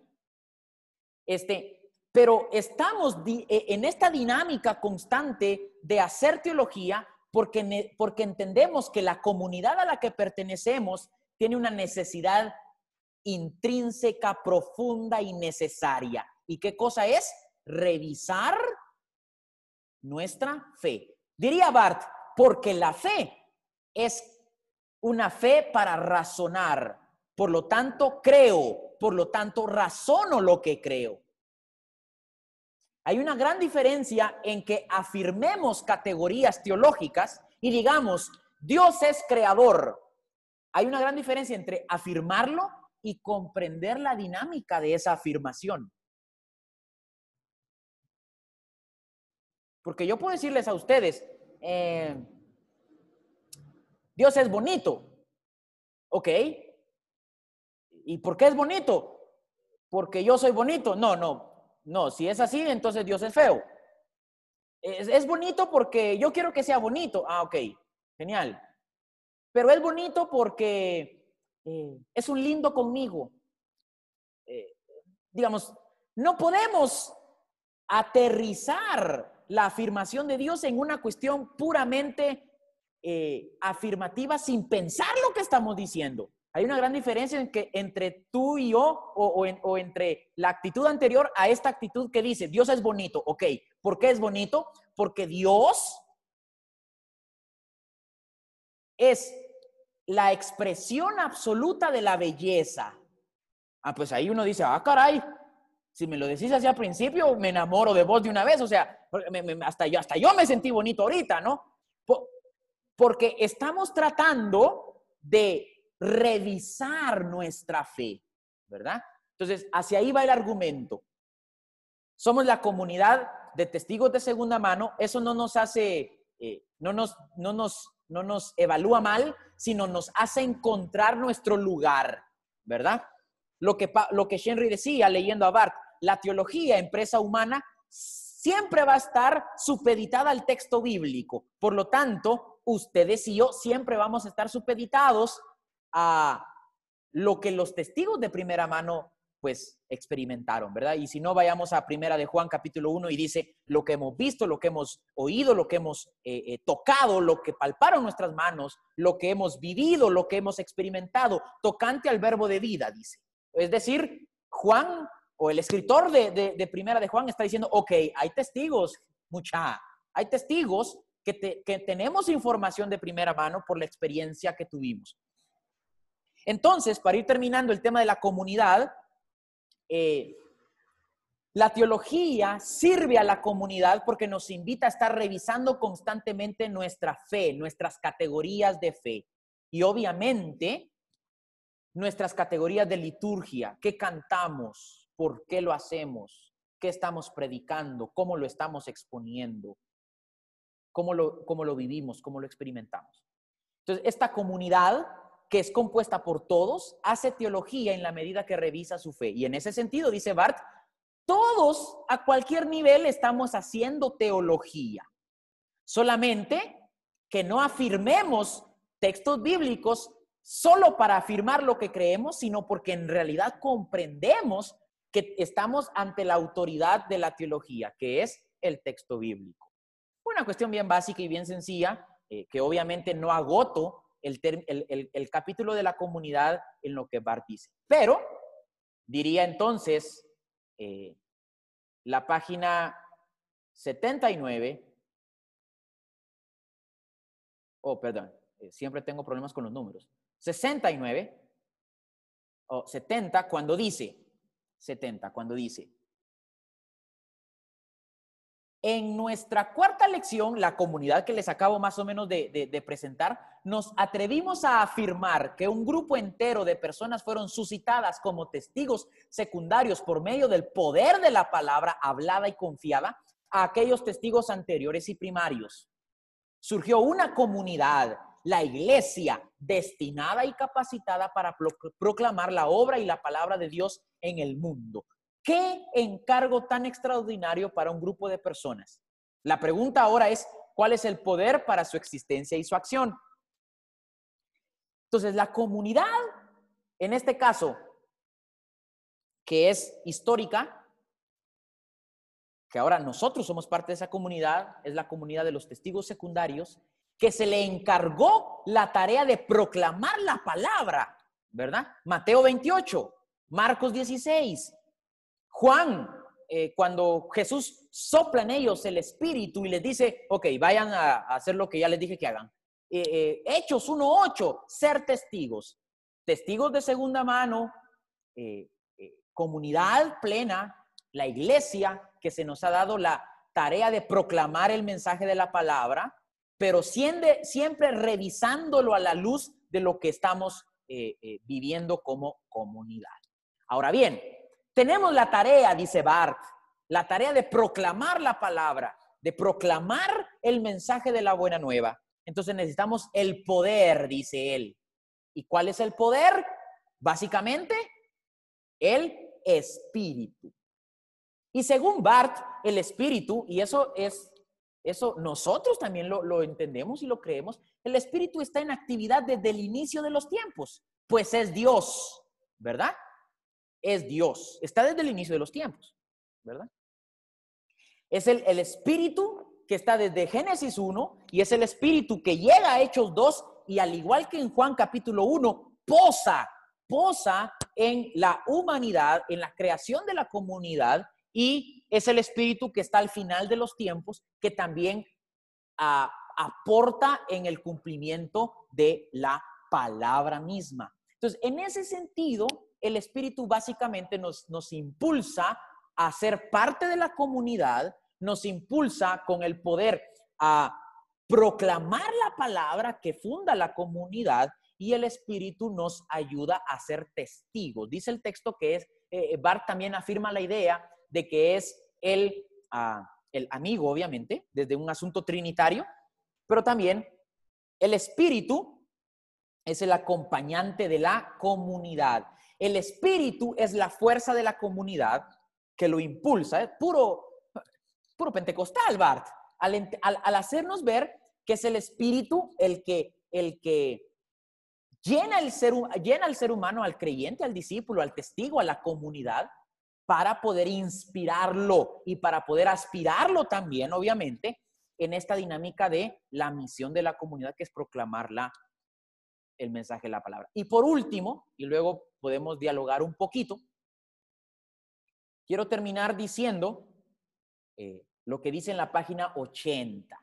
Este, pero estamos e, en esta dinámica constante de hacer teología porque, porque entendemos que la comunidad a la que pertenecemos tiene una necesidad intrínseca, profunda y necesaria. ¿Y qué cosa es? Revisar nuestra fe. Diría Bart, porque la fe es una fe para razonar. Por lo tanto, creo, por lo tanto, razono lo que creo. Hay una gran diferencia en que afirmemos categorías teológicas y digamos, Dios es creador. Hay una gran diferencia entre afirmarlo y comprender la dinámica de esa afirmación. Porque yo puedo decirles a ustedes, eh, Dios es bonito. ¿Ok? ¿Y por qué es bonito? Porque yo soy bonito. No, no, no. Si es así, entonces Dios es feo. Es, bonito porque yo quiero que sea bonito. Ah, ok. Genial. Pero es bonito porque eh, es un lindo conmigo. Eh, digamos, no podemos aterrizar la afirmación de Dios en una cuestión puramente eh, afirmativa sin pensar lo que estamos diciendo. Hay una gran diferencia entre tú y yo o, o, entre la actitud anterior a esta actitud que dice, Dios es bonito. Ok, ¿por qué es bonito? Porque Dios es la expresión absoluta de la belleza. Ah, pues ahí uno dice, ah, caray, si me lo decís así al principio, me enamoro de vos de una vez. O sea, hasta, yo, hasta yo me sentí bonito ahorita, ¿no? Porque estamos tratando de revisar nuestra fe, ¿verdad? Entonces, hacia ahí va el argumento. Somos la comunidad de testigos de segunda mano. Eso no nos hace, eh, no, nos, no, nos, no nos evalúa mal, sino nos hace encontrar nuestro lugar, ¿verdad? Lo que, lo Henry decía leyendo a Bart, la teología, empresa humana, siempre va a estar supeditada al texto bíblico. Por lo tanto, ustedes y yo siempre vamos a estar supeditados a lo que los testigos de primera mano pues experimentaron, ¿verdad? Y si no, vayamos a primera de Juan capítulo 1 y dice lo que hemos visto, lo que hemos oído, lo que hemos eh, eh, tocado, lo que palparon nuestras manos, lo que hemos vivido, lo que hemos experimentado, tocante al verbo de vida, dice. Es decir, Juan o el escritor de, Primera de Juan está diciendo, ok, hay testigos, mucha, hay testigos que, que tenemos información de primera mano por la experiencia que tuvimos. Entonces, para ir terminando el tema de la comunidad, eh, la teología sirve a la comunidad porque nos invita a estar revisando constantemente nuestra fe, nuestras categorías de fe. Y obviamente, nuestras categorías de liturgia, qué cantamos, por qué lo hacemos, qué estamos predicando, cómo lo estamos exponiendo, cómo lo, cómo lo vivimos, cómo lo experimentamos. Entonces, esta comunidad que es compuesta por todos, hace teología en la medida que revisa su fe. Y en ese sentido, dice Bart, todos a cualquier nivel estamos haciendo teología. Solamente que no afirmemos textos bíblicos solo para afirmar lo que creemos, sino porque en realidad comprendemos que estamos ante la autoridad de la teología, que es el texto bíblico. Una cuestión bien básica y bien sencilla, eh, que obviamente no agoto el, el, capítulo de la comunidad en lo que Bart dice. Pero diría entonces eh, la página 79, oh, perdón, eh, siempre tengo problemas con los números, 69 o 70 cuando dice, 70, cuando dice, en nuestra cuarta lección, la comunidad que les acabo más o menos de, presentar, nos atrevimos a afirmar que un grupo entero de personas fueron suscitadas como testigos secundarios por medio del poder de la palabra hablada y confiada a aquellos testigos anteriores y primarios. Surgió una comunidad, la iglesia, destinada y capacitada para proclamar la obra y la palabra de Dios en el mundo. ¿Qué encargo tan extraordinario para un grupo de personas? La pregunta ahora es, ¿cuál es el poder para su existencia y su acción? Entonces, la comunidad, en este caso, que es histórica, que ahora nosotros somos parte de esa comunidad, es la comunidad de los testigos secundarios, que se le encargó la tarea de proclamar la palabra, ¿verdad? Mateo 28, Marcos 16, Juan, eh, cuando Jesús sopla en ellos el Espíritu y les dice, ok, vayan a, hacer lo que ya les dije que hagan. Eh, eh, Hechos 1.8, ser testigos. Testigos de segunda mano, comunidad plena, la iglesia que se nos ha dado la tarea de proclamar el mensaje de la palabra, pero siempre revisándolo a la luz de lo que estamos viviendo como comunidad. Ahora bien, tenemos la tarea, dice Bart, la tarea de proclamar la palabra, de proclamar el mensaje de la buena nueva. Entonces necesitamos el poder, dice él. ¿Y cuál es el poder? Básicamente, el espíritu. Y según Bart, el espíritu, y eso es, eso nosotros también lo, entendemos y lo creemos, el espíritu está en actividad desde el inicio de los tiempos, pues es Dios, ¿verdad? Es Dios. Está desde el inicio de los tiempos, ¿verdad? Es el, espíritu que está desde Génesis 1 y es el espíritu que llega a Hechos 2 y al igual que en Juan capítulo 1, posa, posa en la humanidad, en la creación de la comunidad y es el espíritu que está al final de los tiempos que también ah, aporta en el cumplimiento de la palabra misma. Entonces, en ese sentido, el Espíritu básicamente nos, nos impulsa a ser parte de la comunidad, nos impulsa con el poder a proclamar la palabra que funda la comunidad y el Espíritu nos ayuda a ser testigos. Dice el texto que es, eh, Bart también afirma la idea de que es el, ah, el amigo, obviamente, desde un asunto trinitario, pero también el Espíritu es el acompañante de la comunidad. El espíritu es la fuerza de la comunidad que lo impulsa. Es puro, puro pentecostal, Bart. Al, hacernos ver que es el espíritu el que, el que llena, el ser, llena al ser humano, al creyente, al discípulo, al testigo, a la comunidad, para poder inspirarlo y para poder aspirarlo también, obviamente, en esta dinámica de la misión de la comunidad, que es proclamarla el mensaje de la palabra. Y por último, y luego podemos dialogar un poquito, quiero terminar diciendo eh, lo que dice en la página 80.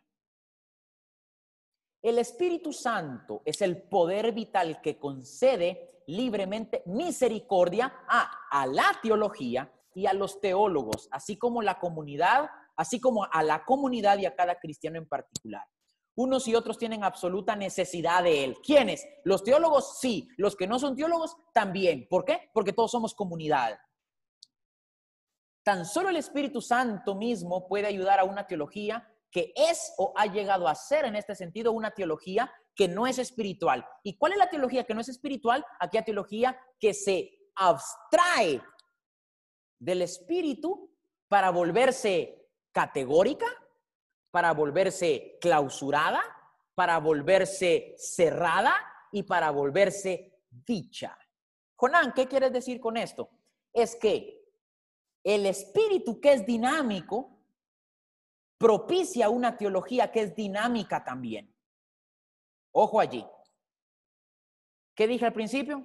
El Espíritu Santo es el poder vital que concede libremente misericordia a, a la teología y a los teólogos, así como la comunidad, así como a la comunidad y a cada cristiano en particular. Unos y otros tienen absoluta necesidad de Él. ¿Quiénes? Los teólogos, sí. Los que no son teólogos, también. ¿Por qué? Porque todos somos comunidad. Tan solo el Espíritu Santo mismo puede ayudar a una teología que es o ha llegado a ser en este sentido una teología que no es espiritual. ¿Y cuál es la teología que no es espiritual? Aquella teología que se abstrae del espíritu para volverse categórica, para volverse clausurada, para volverse cerrada y para volverse dicha. Jonán, ¿qué quieres decir con esto? Es que el espíritu que es dinámico propicia una teología que es dinámica también. Ojo allí. ¿Qué dije al principio?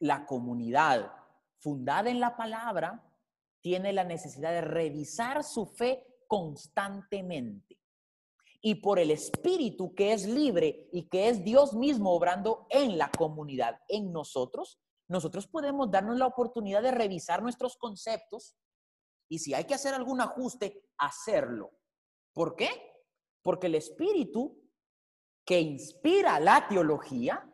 La comunidad fundada en la palabra tiene la necesidad de revisar su fe constantemente. Y por el Espíritu que es libre y que es Dios mismo obrando en la comunidad, en nosotros, nosotros podemos darnos la oportunidad de revisar nuestros conceptos y si hay que hacer algún ajuste, hacerlo. ¿Por qué? Porque el Espíritu que inspira la teología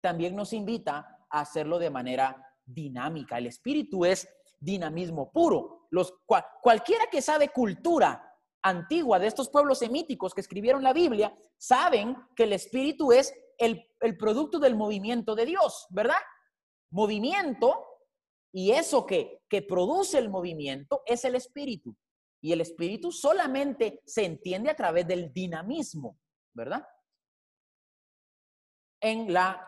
también nos invita a hacerlo de manera dinámica. El Espíritu es dinamismo puro los, cualquiera que sabe cultura antigua de estos pueblos semíticos que escribieron la Biblia, saben que el espíritu es el, el producto del movimiento de Dios, ¿verdad? Movimiento y eso que, que produce el movimiento es el espíritu. Y el espíritu solamente se entiende a través del dinamismo, ¿verdad? En la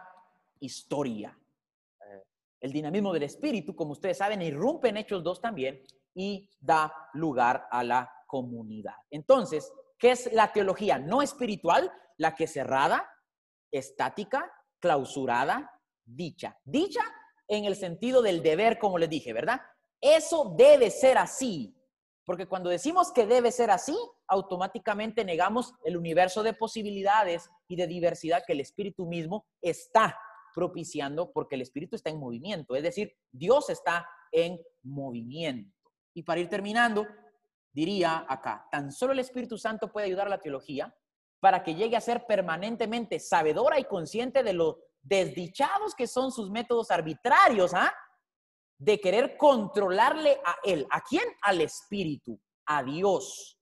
historia. Eh, el dinamismo del espíritu, como ustedes saben, irrumpe en Hechos 2 también, y da lugar a la comunidad. Entonces, ¿qué es la teología no espiritual? La que es cerrada, estática, clausurada, dicha. Dicha en el sentido del deber, como les dije, ¿verdad? Eso debe ser así. Porque cuando decimos que debe ser así, automáticamente negamos el universo de posibilidades y de diversidad que el espíritu mismo está propiciando porque el espíritu está en movimiento. Es decir, Dios está en movimiento. Y para ir terminando, diría acá, tan solo el Espíritu Santo puede ayudar a la teología para que llegue a ser permanentemente sabedora y consciente de lo desdichados que son sus métodos arbitrarios, ¿ah? De querer controlarle a él. ¿A quién? Al Espíritu, a Dios.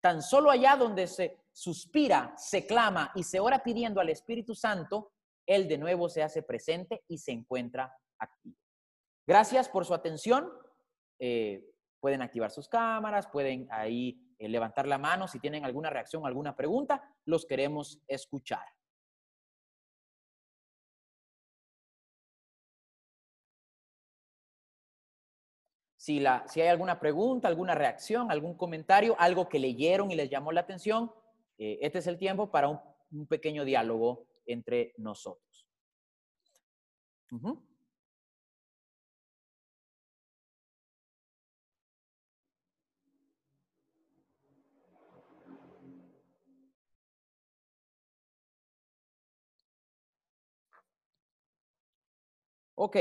Tan solo allá donde se suspira, se clama y se ora pidiendo al Espíritu Santo, él de nuevo se hace presente y se encuentra activo. Gracias por su atención. Eh, pueden activar sus cámaras, pueden ahí eh, levantar la mano si tienen alguna reacción, alguna pregunta, los queremos escuchar. Si, la, si hay alguna pregunta, alguna reacción, algún comentario, algo que leyeron y les llamó la atención, eh, este es el tiempo para un, pequeño diálogo entre nosotros. Ok,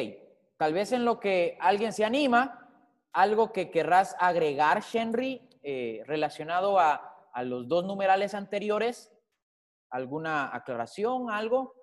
tal vez en lo que alguien se anima, algo que querrás agregar, Henry, eh, relacionado a, a los dos numerales anteriores, alguna aclaración, algo.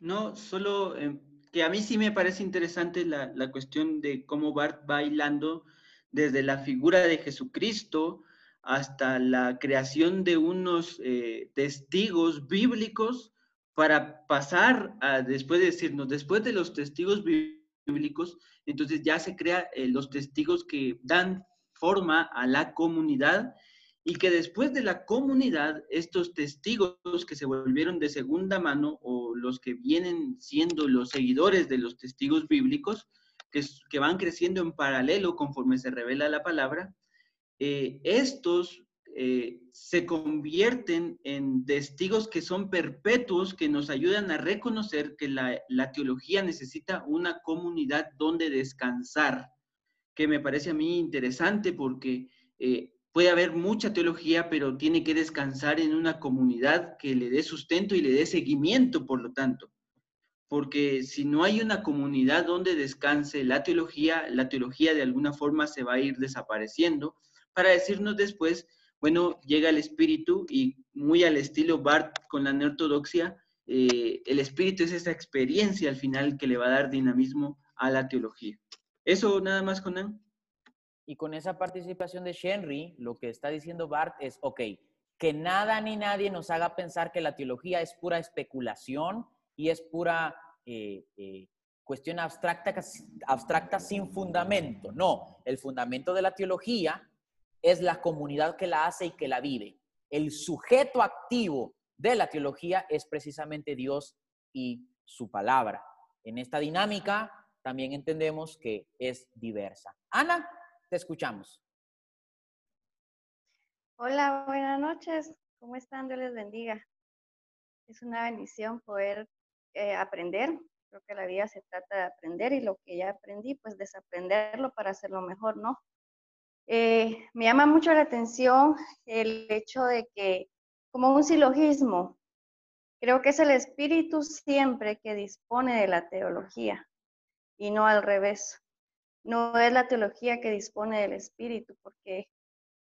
No, solo eh, que a mí sí me parece interesante la, la, cuestión de cómo Bart va hilando desde la figura de Jesucristo hasta la creación de unos eh, testigos bíblicos para pasar a, después de decirnos, después de los testigos bíblicos, entonces ya se crean eh, los testigos que dan forma a la comunidad y que después de la comunidad, estos testigos que se volvieron de segunda mano o los que vienen siendo los seguidores de los testigos bíblicos, que, que van creciendo en paralelo conforme se revela la palabra, eh, estos eh, se convierten en testigos que son perpetuos, que nos ayudan a reconocer que la, teología necesita una comunidad donde descansar, que me parece a mí interesante porque eh, puede haber mucha teología, pero tiene que descansar en una comunidad que le dé sustento y le dé seguimiento, por lo tanto. Porque si no hay una comunidad donde descanse la teología, la teología de alguna forma se va a ir desapareciendo para decirnos después bueno, llega el espíritu y muy al estilo Bart con la neortodoxia, eh, el espíritu es esa experiencia al final que le va a dar dinamismo a la teología. Eso nada más, Conan. Y con esa participación de Henry, lo que está diciendo Bart es, ok, que nada ni nadie nos haga pensar que la teología es pura especulación y es pura eh, eh, cuestión abstracta, abstracta sin fundamento. No, el fundamento de la teología es la comunidad que la hace y que la vive. El sujeto activo de la teología es precisamente Dios y su palabra. En esta dinámica también entendemos que es diversa. Ana, te escuchamos. Hola, buenas noches. ¿Cómo están? Dios les bendiga. Es una bendición poder eh, aprender. Creo que la vida se trata de aprender y lo que ya aprendí, pues desaprenderlo para hacerlo mejor, ¿no? Eh, me llama mucho la atención el hecho de que, como un silogismo, creo que es el espíritu siempre que dispone de la teología y no al revés. No es la teología que dispone del espíritu, porque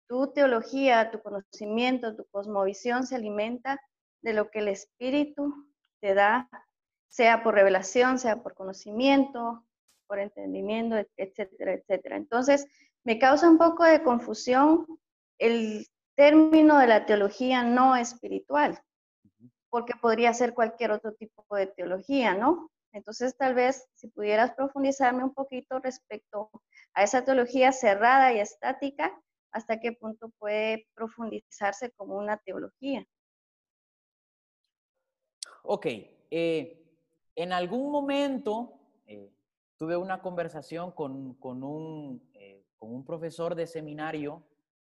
tu teología, tu conocimiento, tu cosmovisión se alimenta de lo que el espíritu te da, sea por revelación, sea por conocimiento, por entendimiento, etcétera, etcétera. Entonces, me causa un poco de confusión el término de la teología no espiritual, porque podría ser cualquier otro tipo de teología, ¿no? Entonces, tal vez si pudieras profundizarme un poquito respecto a esa teología cerrada y estática, hasta qué punto puede profundizarse como una teología. Ok, eh, en algún momento eh, tuve una conversación con, con un con un profesor de seminario,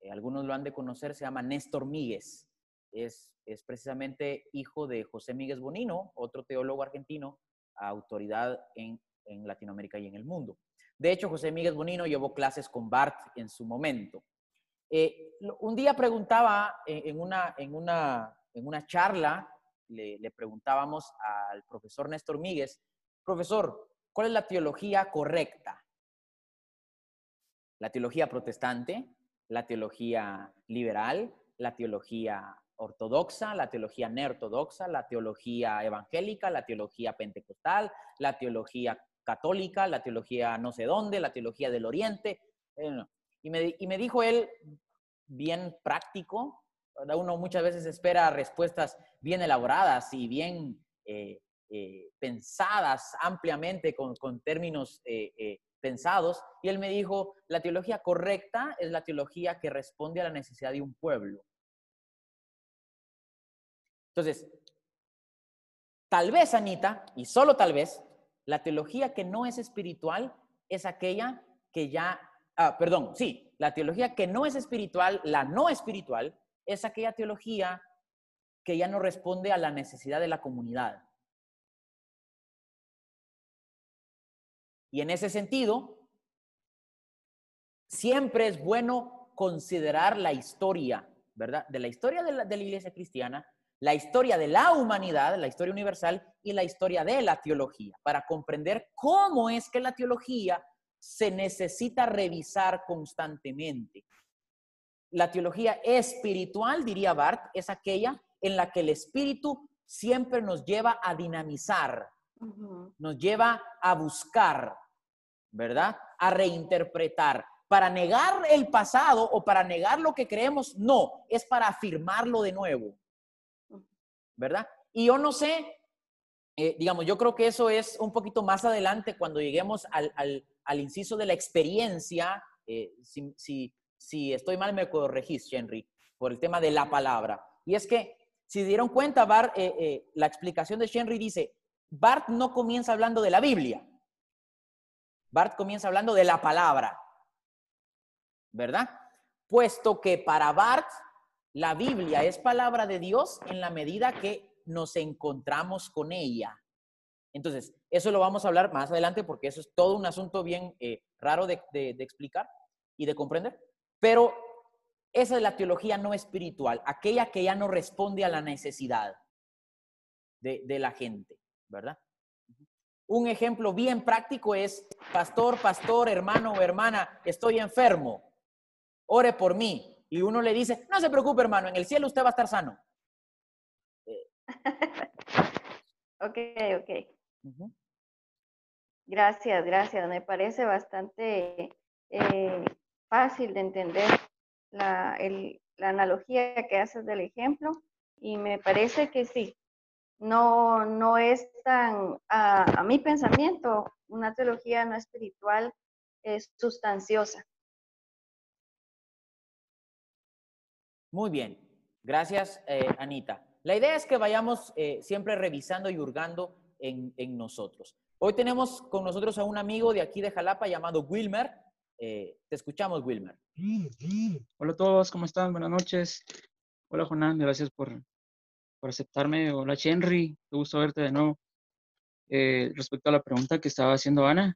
eh, algunos lo han de conocer, se llama Néstor Míguez. Es, es precisamente hijo de José Míguez Bonino, otro teólogo argentino, autoridad en, Latinoamérica y en el mundo. De hecho, José Miguel Bonino llevó clases con Bart en su momento. Eh, un día preguntaba en, una, en, una, en una charla, le, le, preguntábamos al profesor Néstor Míguez, profesor, ¿cuál es la teología correcta? ¿La teología protestante? ¿La teología liberal? ¿La teología ortodoxa, la teología neortodoxa, la teología evangélica, la teología pentecostal, la teología católica, la teología no sé dónde, la teología del oriente. Eh, y, me, dijo él, bien práctico, uno muchas veces espera respuestas bien elaboradas y bien eh, eh, pensadas ampliamente con, con términos pensados. Y él me dijo, la teología correcta es la teología que responde a la necesidad de un pueblo. Entonces, tal vez, Anita, y solo tal vez, la teología que no es espiritual es aquella que ya, ah, perdón, sí, la teología que no es espiritual, la no espiritual, es aquella teología que ya no responde a la necesidad de la comunidad. Y en ese sentido, siempre es bueno considerar la historia, ¿verdad? De la historia de la, de la iglesia cristiana la historia de la humanidad, la historia universal y la historia de la teología, para comprender cómo es que la teología se necesita revisar constantemente. La teología espiritual, diría Bart, es aquella en la que el espíritu siempre nos lleva a dinamizar, nos lleva a buscar, ¿verdad? A reinterpretar. Para negar el pasado o para negar lo que creemos, no, es para afirmarlo de nuevo. ¿verdad? Y yo no sé, eh, digamos, yo creo que eso es un poquito más adelante cuando lleguemos al, al, inciso de la experiencia. Eh, si, si, estoy mal, me corregís, Henry, por el tema de la palabra. Y es que, si dieron cuenta, Bart, eh, la explicación de Henry dice, Bart no comienza hablando de la Biblia. Bart comienza hablando de la palabra, ¿verdad? Puesto que para Bart la Biblia es palabra de Dios en la medida que nos encontramos con ella. Entonces, eso lo vamos a hablar más adelante porque eso es todo un asunto bien eh, raro de, explicar y de comprender. Pero esa es la teología no espiritual, aquella que ya no responde a la necesidad de, de la gente, ¿verdad? Un ejemplo bien práctico es, pastor, pastor, hermano o hermana, estoy enfermo, ore por mí y uno le dice, no se preocupe hermano, en el cielo usted va a estar sano. ok, ok. Gracias, gracias. Me parece bastante eh, fácil de entender la, analogía que haces del ejemplo y me parece que sí, no, no es tan, a, a mi pensamiento, una teología no espiritual es sustanciosa. Muy bien. Gracias, eh, Anita. La idea es que vayamos eh, siempre revisando y hurgando en, nosotros. Hoy tenemos con nosotros a un amigo de aquí de Jalapa llamado Wilmer. Eh, te escuchamos, Wilmer. Hola a todos, ¿cómo están? Buenas noches. Hola, Jonán, gracias por, por aceptarme. Hola, Henry, qué gusto verte de nuevo. respecto a la pregunta que estaba haciendo Ana,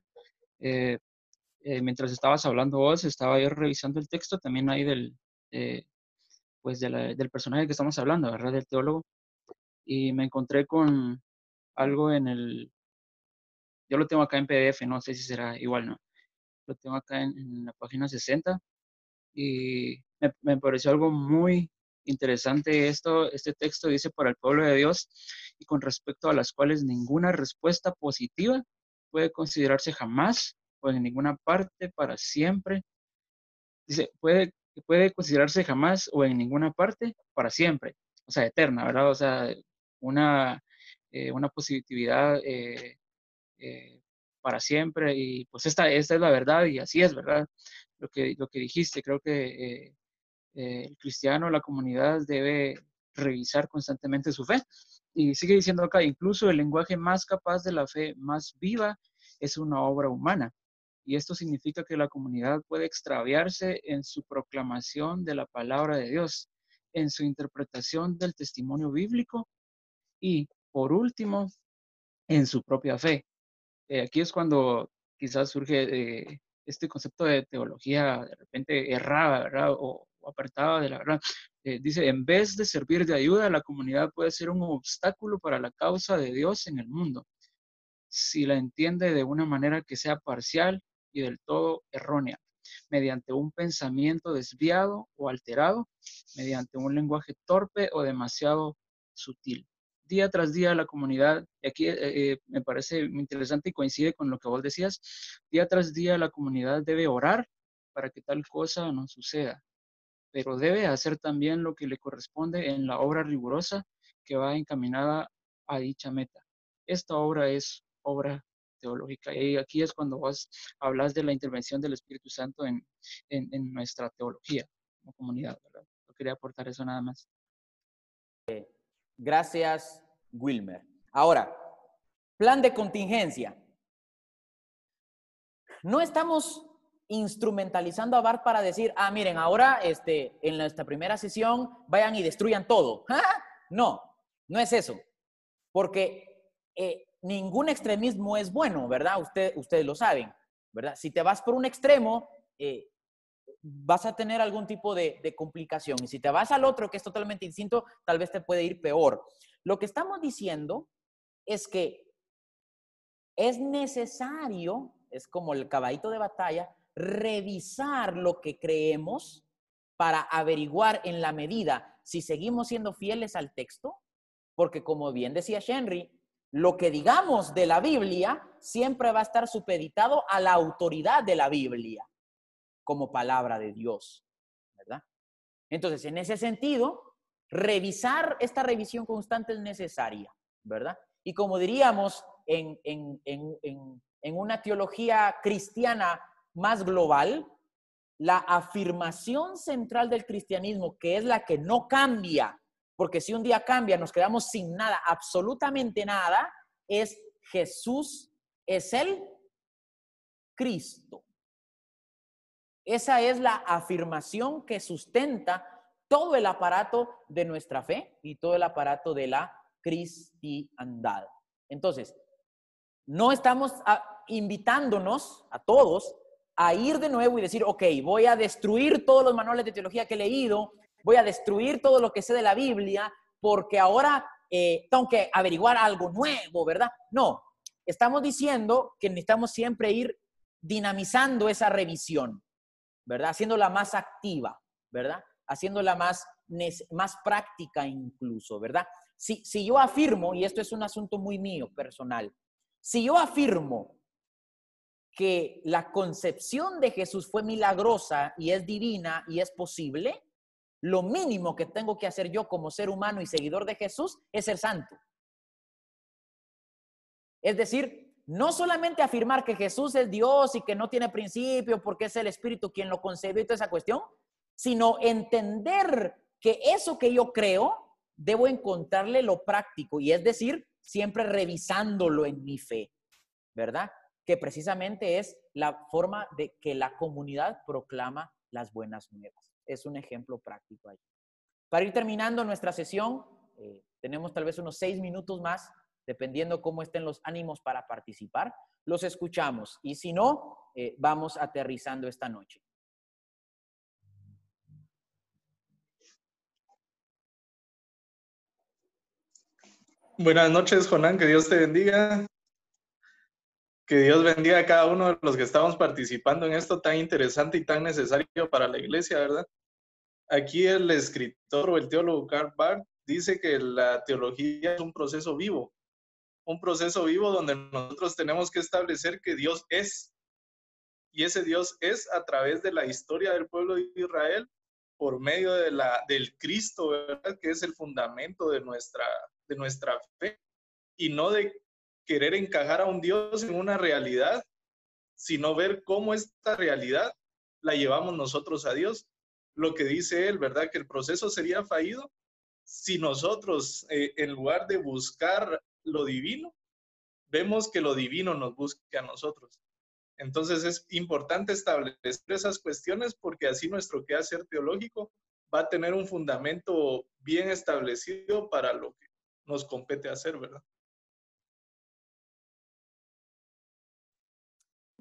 mientras estabas hablando vos, estaba yo revisando el texto también ahí del, pues del personaje que estamos hablando, ¿verdad? Del teólogo. Y me encontré con algo en el, yo lo tengo acá en PDF, no sé si será igual, ¿no? Lo tengo acá en, la página 60 y me, me, pareció algo muy interesante esto, este texto dice para el pueblo de Dios y con respecto a las cuales ninguna respuesta positiva puede considerarse jamás o en ninguna parte para siempre. Dice, puede puede considerarse jamás o en ninguna parte para siempre, o sea, eterna, ¿verdad? O sea, una, eh, una positividad eh, eh, para siempre y pues esta, esta es la verdad y así es, ¿verdad? Lo que, lo que dijiste, creo que el cristiano, la comunidad debe revisar constantemente su fe. Y sigue diciendo acá, incluso el lenguaje más capaz de la fe, más viva, es una obra humana y esto significa que la comunidad puede extraviarse en su proclamación de la palabra de Dios, en su interpretación del testimonio bíblico y, por último, en su propia fe. Eh, aquí es cuando quizás surge eh, este concepto de teología de repente errada, ¿verdad? O, apartada de la verdad. Eh, dice, en vez de servir de ayuda, la comunidad puede ser un obstáculo para la causa de Dios en el mundo, si la entiende de una manera que sea parcial y del todo errónea, mediante un pensamiento desviado o alterado, mediante un lenguaje torpe o demasiado sutil día tras día la comunidad, y aquí eh, eh, me parece interesante y coincide con lo que vos decías, día tras día la comunidad debe orar para que tal cosa no suceda, pero debe hacer también lo que le corresponde en la obra rigurosa que va encaminada a dicha meta. Esta obra es obra teológica. Y aquí es cuando vos hablas de la intervención del Espíritu Santo en, en, nuestra teología como comunidad. ¿verdad? Quería aportar eso nada más. Gracias, Wilmer. Ahora, plan de contingencia. No estamos instrumentalizando a BART para decir, ah, miren, ahora este, en nuestra primera sesión vayan y destruyan todo. No, no es eso. Porque eh, ningún extremismo es bueno, ¿verdad? Usted, ustedes lo saben, ¿verdad? Si te vas por un extremo, eh, vas a tener algún tipo de, complicación. Y si te vas al otro, que es totalmente distinto, tal vez te puede ir peor. Lo que estamos diciendo es que es necesario, es como el caballito de batalla, revisar lo que creemos para averiguar en la medida si seguimos siendo fieles al texto, porque como bien decía Henry, lo que digamos de la Biblia siempre va a estar supeditado a la autoridad de la Biblia como palabra de Dios, ¿verdad? Entonces, en ese sentido, revisar esta revisión constante es necesaria, ¿verdad? Y como diríamos en, en una teología cristiana más global, la afirmación central del cristianismo, que es la que no cambia, porque si un día cambia, nos quedamos sin nada, absolutamente nada, es Jesús es el Cristo. Esa es la afirmación que sustenta todo el aparato de nuestra fe y todo el aparato de la cristiandad. Entonces, no estamos ah, invitándonos a todos a ir de nuevo y decir, ok, voy a destruir todos los manuales de teología que he leído, voy a destruir todo lo que sé de la Biblia, porque ahora eh, tengo que averiguar algo nuevo, ¿verdad? No, estamos diciendo que necesitamos siempre ir dinamizando esa revisión. ¿verdad? Haciéndola más activa, ¿verdad? Haciéndola más, más práctica incluso, ¿verdad? Si, si yo afirmo, y esto es un asunto muy mío, personal, si yo afirmo que la concepción de Jesús fue milagrosa y es divina y es posible, lo mínimo que tengo que hacer yo como ser humano y seguidor de Jesús es ser santo. Es decir, no solamente afirmar que Jesús es Dios y que no tiene principio porque es el Espíritu quien lo concebe y toda esa cuestión, sino entender que eso que yo creo, debo encontrarle lo práctico y es decir, siempre revisándolo en mi fe, ¿verdad? Que precisamente es la forma de que la comunidad proclama las buenas nuevas. Es un ejemplo práctico ahí. Para ir terminando nuestra sesión, eh, tenemos tal vez unos seis minutos más dependiendo cómo estén los ánimos para participar, los escuchamos y si no, eh, vamos aterrizando esta noche. Buenas noches, Jonán, que Dios te bendiga. Que Dios bendiga a cada uno de los que estamos participando en esto tan interesante y tan necesario para la iglesia, ¿verdad? Aquí el escritor o el teólogo Karl Barth dice que la teología es un proceso vivo, un proceso vivo donde nosotros tenemos que establecer que Dios es. Y ese Dios es a través de la historia del pueblo de Israel, por medio de la, del Cristo, ¿verdad? que es el fundamento de nuestra, de nuestra fe, y no de querer encajar a un Dios en una realidad, sino ver cómo esta realidad la llevamos nosotros a Dios. Lo que dice él, ¿verdad? Que el proceso sería fallido si nosotros, eh, en lugar de buscar lo divino, vemos que lo divino nos busca a nosotros. Entonces es importante establecer esas cuestiones porque así nuestro quehacer teológico va a tener un fundamento bien establecido para lo que nos compete hacer, ¿verdad?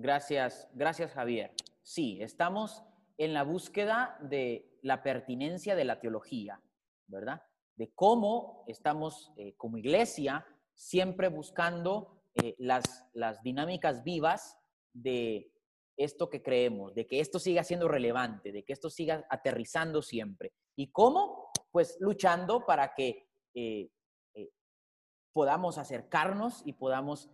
Gracias, gracias Javier. Sí, estamos en la búsqueda de la pertinencia de la teología, ¿verdad? De cómo estamos eh, como iglesia siempre buscando eh, las, las dinámicas vivas de esto que creemos, de que esto siga siendo relevante, de que esto siga aterrizando siempre. ¿Y cómo? Pues luchando para que eh, podamos acercarnos y podamos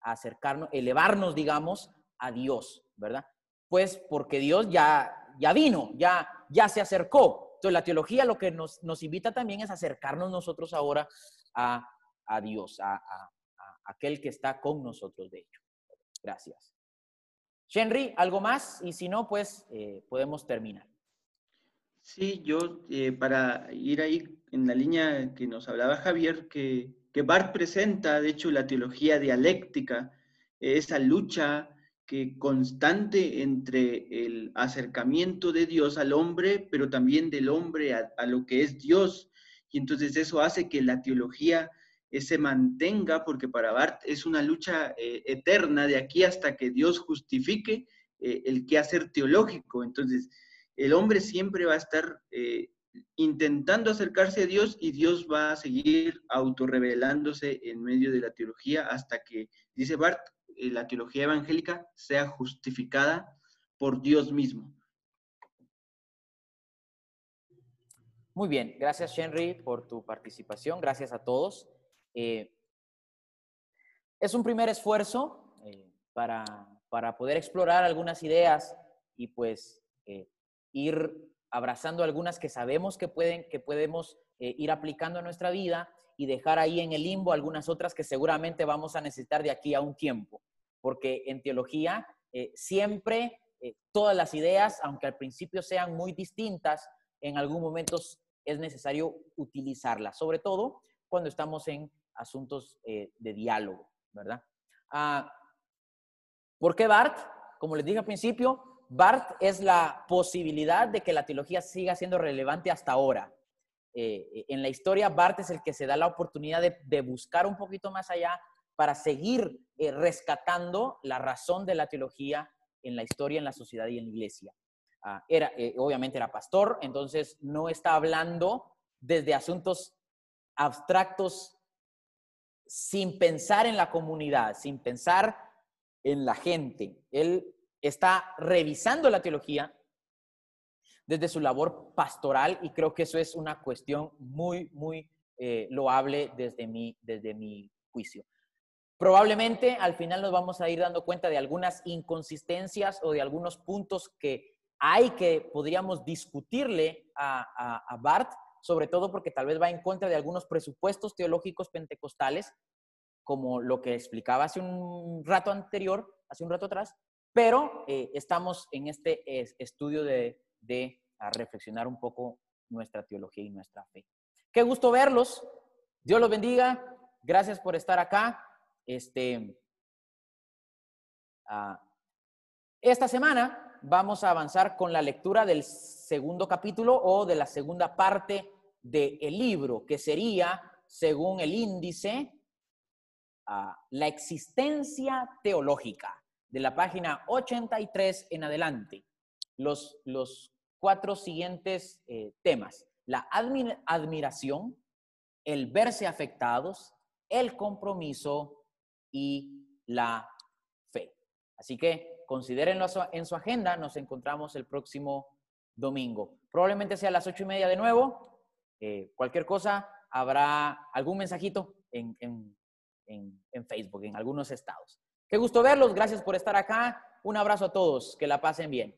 acercarnos, elevarnos, digamos, a Dios, ¿verdad? Pues porque Dios ya, ya vino, ya, ya se acercó. Entonces la teología lo que nos, nos invita también es acercarnos nosotros ahora a, a Dios, a, a, aquel que está con nosotros, de hecho. Gracias. Henry, ¿algo más? Y si no, pues eh, podemos terminar. Sí, yo eh, para ir ahí en la línea que nos hablaba Javier, que, que Barth presenta, de hecho, la teología dialéctica, esa lucha que constante entre el acercamiento de Dios al hombre, pero también del hombre a, lo que es Dios. Y entonces eso hace que la teología eh, se mantenga, porque para Barth es una lucha eh, eterna de aquí hasta que Dios justifique eh, el quehacer teológico. Entonces, el hombre siempre va a estar intentando acercarse a Dios y Dios va a seguir autorrevelándose en medio de la teología hasta que, dice Barth, eh, la teología evangélica sea justificada por Dios mismo. Muy bien, gracias Henry por tu participación, gracias a todos. Eh, es un primer esfuerzo eh, para, para, poder explorar algunas ideas y pues ir abrazando algunas que sabemos que, pueden, que podemos ir aplicando a nuestra vida y dejar ahí en el limbo algunas otras que seguramente vamos a necesitar de aquí a un tiempo, porque en teología eh, siempre eh, todas las ideas, aunque al principio sean muy distintas, en algún momento es necesario utilizarlas, sobre todo cuando estamos en asuntos eh, de diálogo, ¿verdad? Ah, ¿Por qué Bart? Como les dije al principio, Bart es la posibilidad de que la teología siga siendo relevante hasta ahora. Eh, en la historia, Bart es el que se da la oportunidad de, buscar un poquito más allá para seguir eh, rescatando la razón de la teología en la historia, en la sociedad y en la iglesia. Ah, era, eh, obviamente era pastor, entonces no está hablando desde asuntos abstractos sin pensar en la comunidad, sin pensar en la gente. Él está revisando la teología desde su labor pastoral y creo que eso es una cuestión muy, muy eh, loable desde mi, desde mi juicio. Probablemente al final nos vamos a ir dando cuenta de algunas inconsistencias o de algunos puntos que hay que podríamos discutirle a, a, Bart, sobre todo porque tal vez va en contra de algunos presupuestos teológicos pentecostales, como lo que explicaba hace un rato anterior, hace un rato atrás, pero eh, estamos en este estudio de reflexionar un poco nuestra teología y nuestra fe. Qué gusto verlos. Dios los bendiga. Gracias por estar acá. Este, ah, esta semana vamos a avanzar con la lectura del segundo capítulo o de la segunda parte del libro, que sería, según el índice, ah, la existencia teológica, de la página 83 en adelante. Los, los cuatro siguientes eh, temas. La admiración, el verse afectados, el compromiso y la fe. Así que considérenlo en su agenda. Nos encontramos el próximo domingo. Probablemente sea a las ocho y media de nuevo. Eh, cualquier cosa, habrá algún mensajito en, en Facebook, en algunos estados. Qué gusto verlos. Gracias por estar acá. Un abrazo a todos. Que la pasen bien.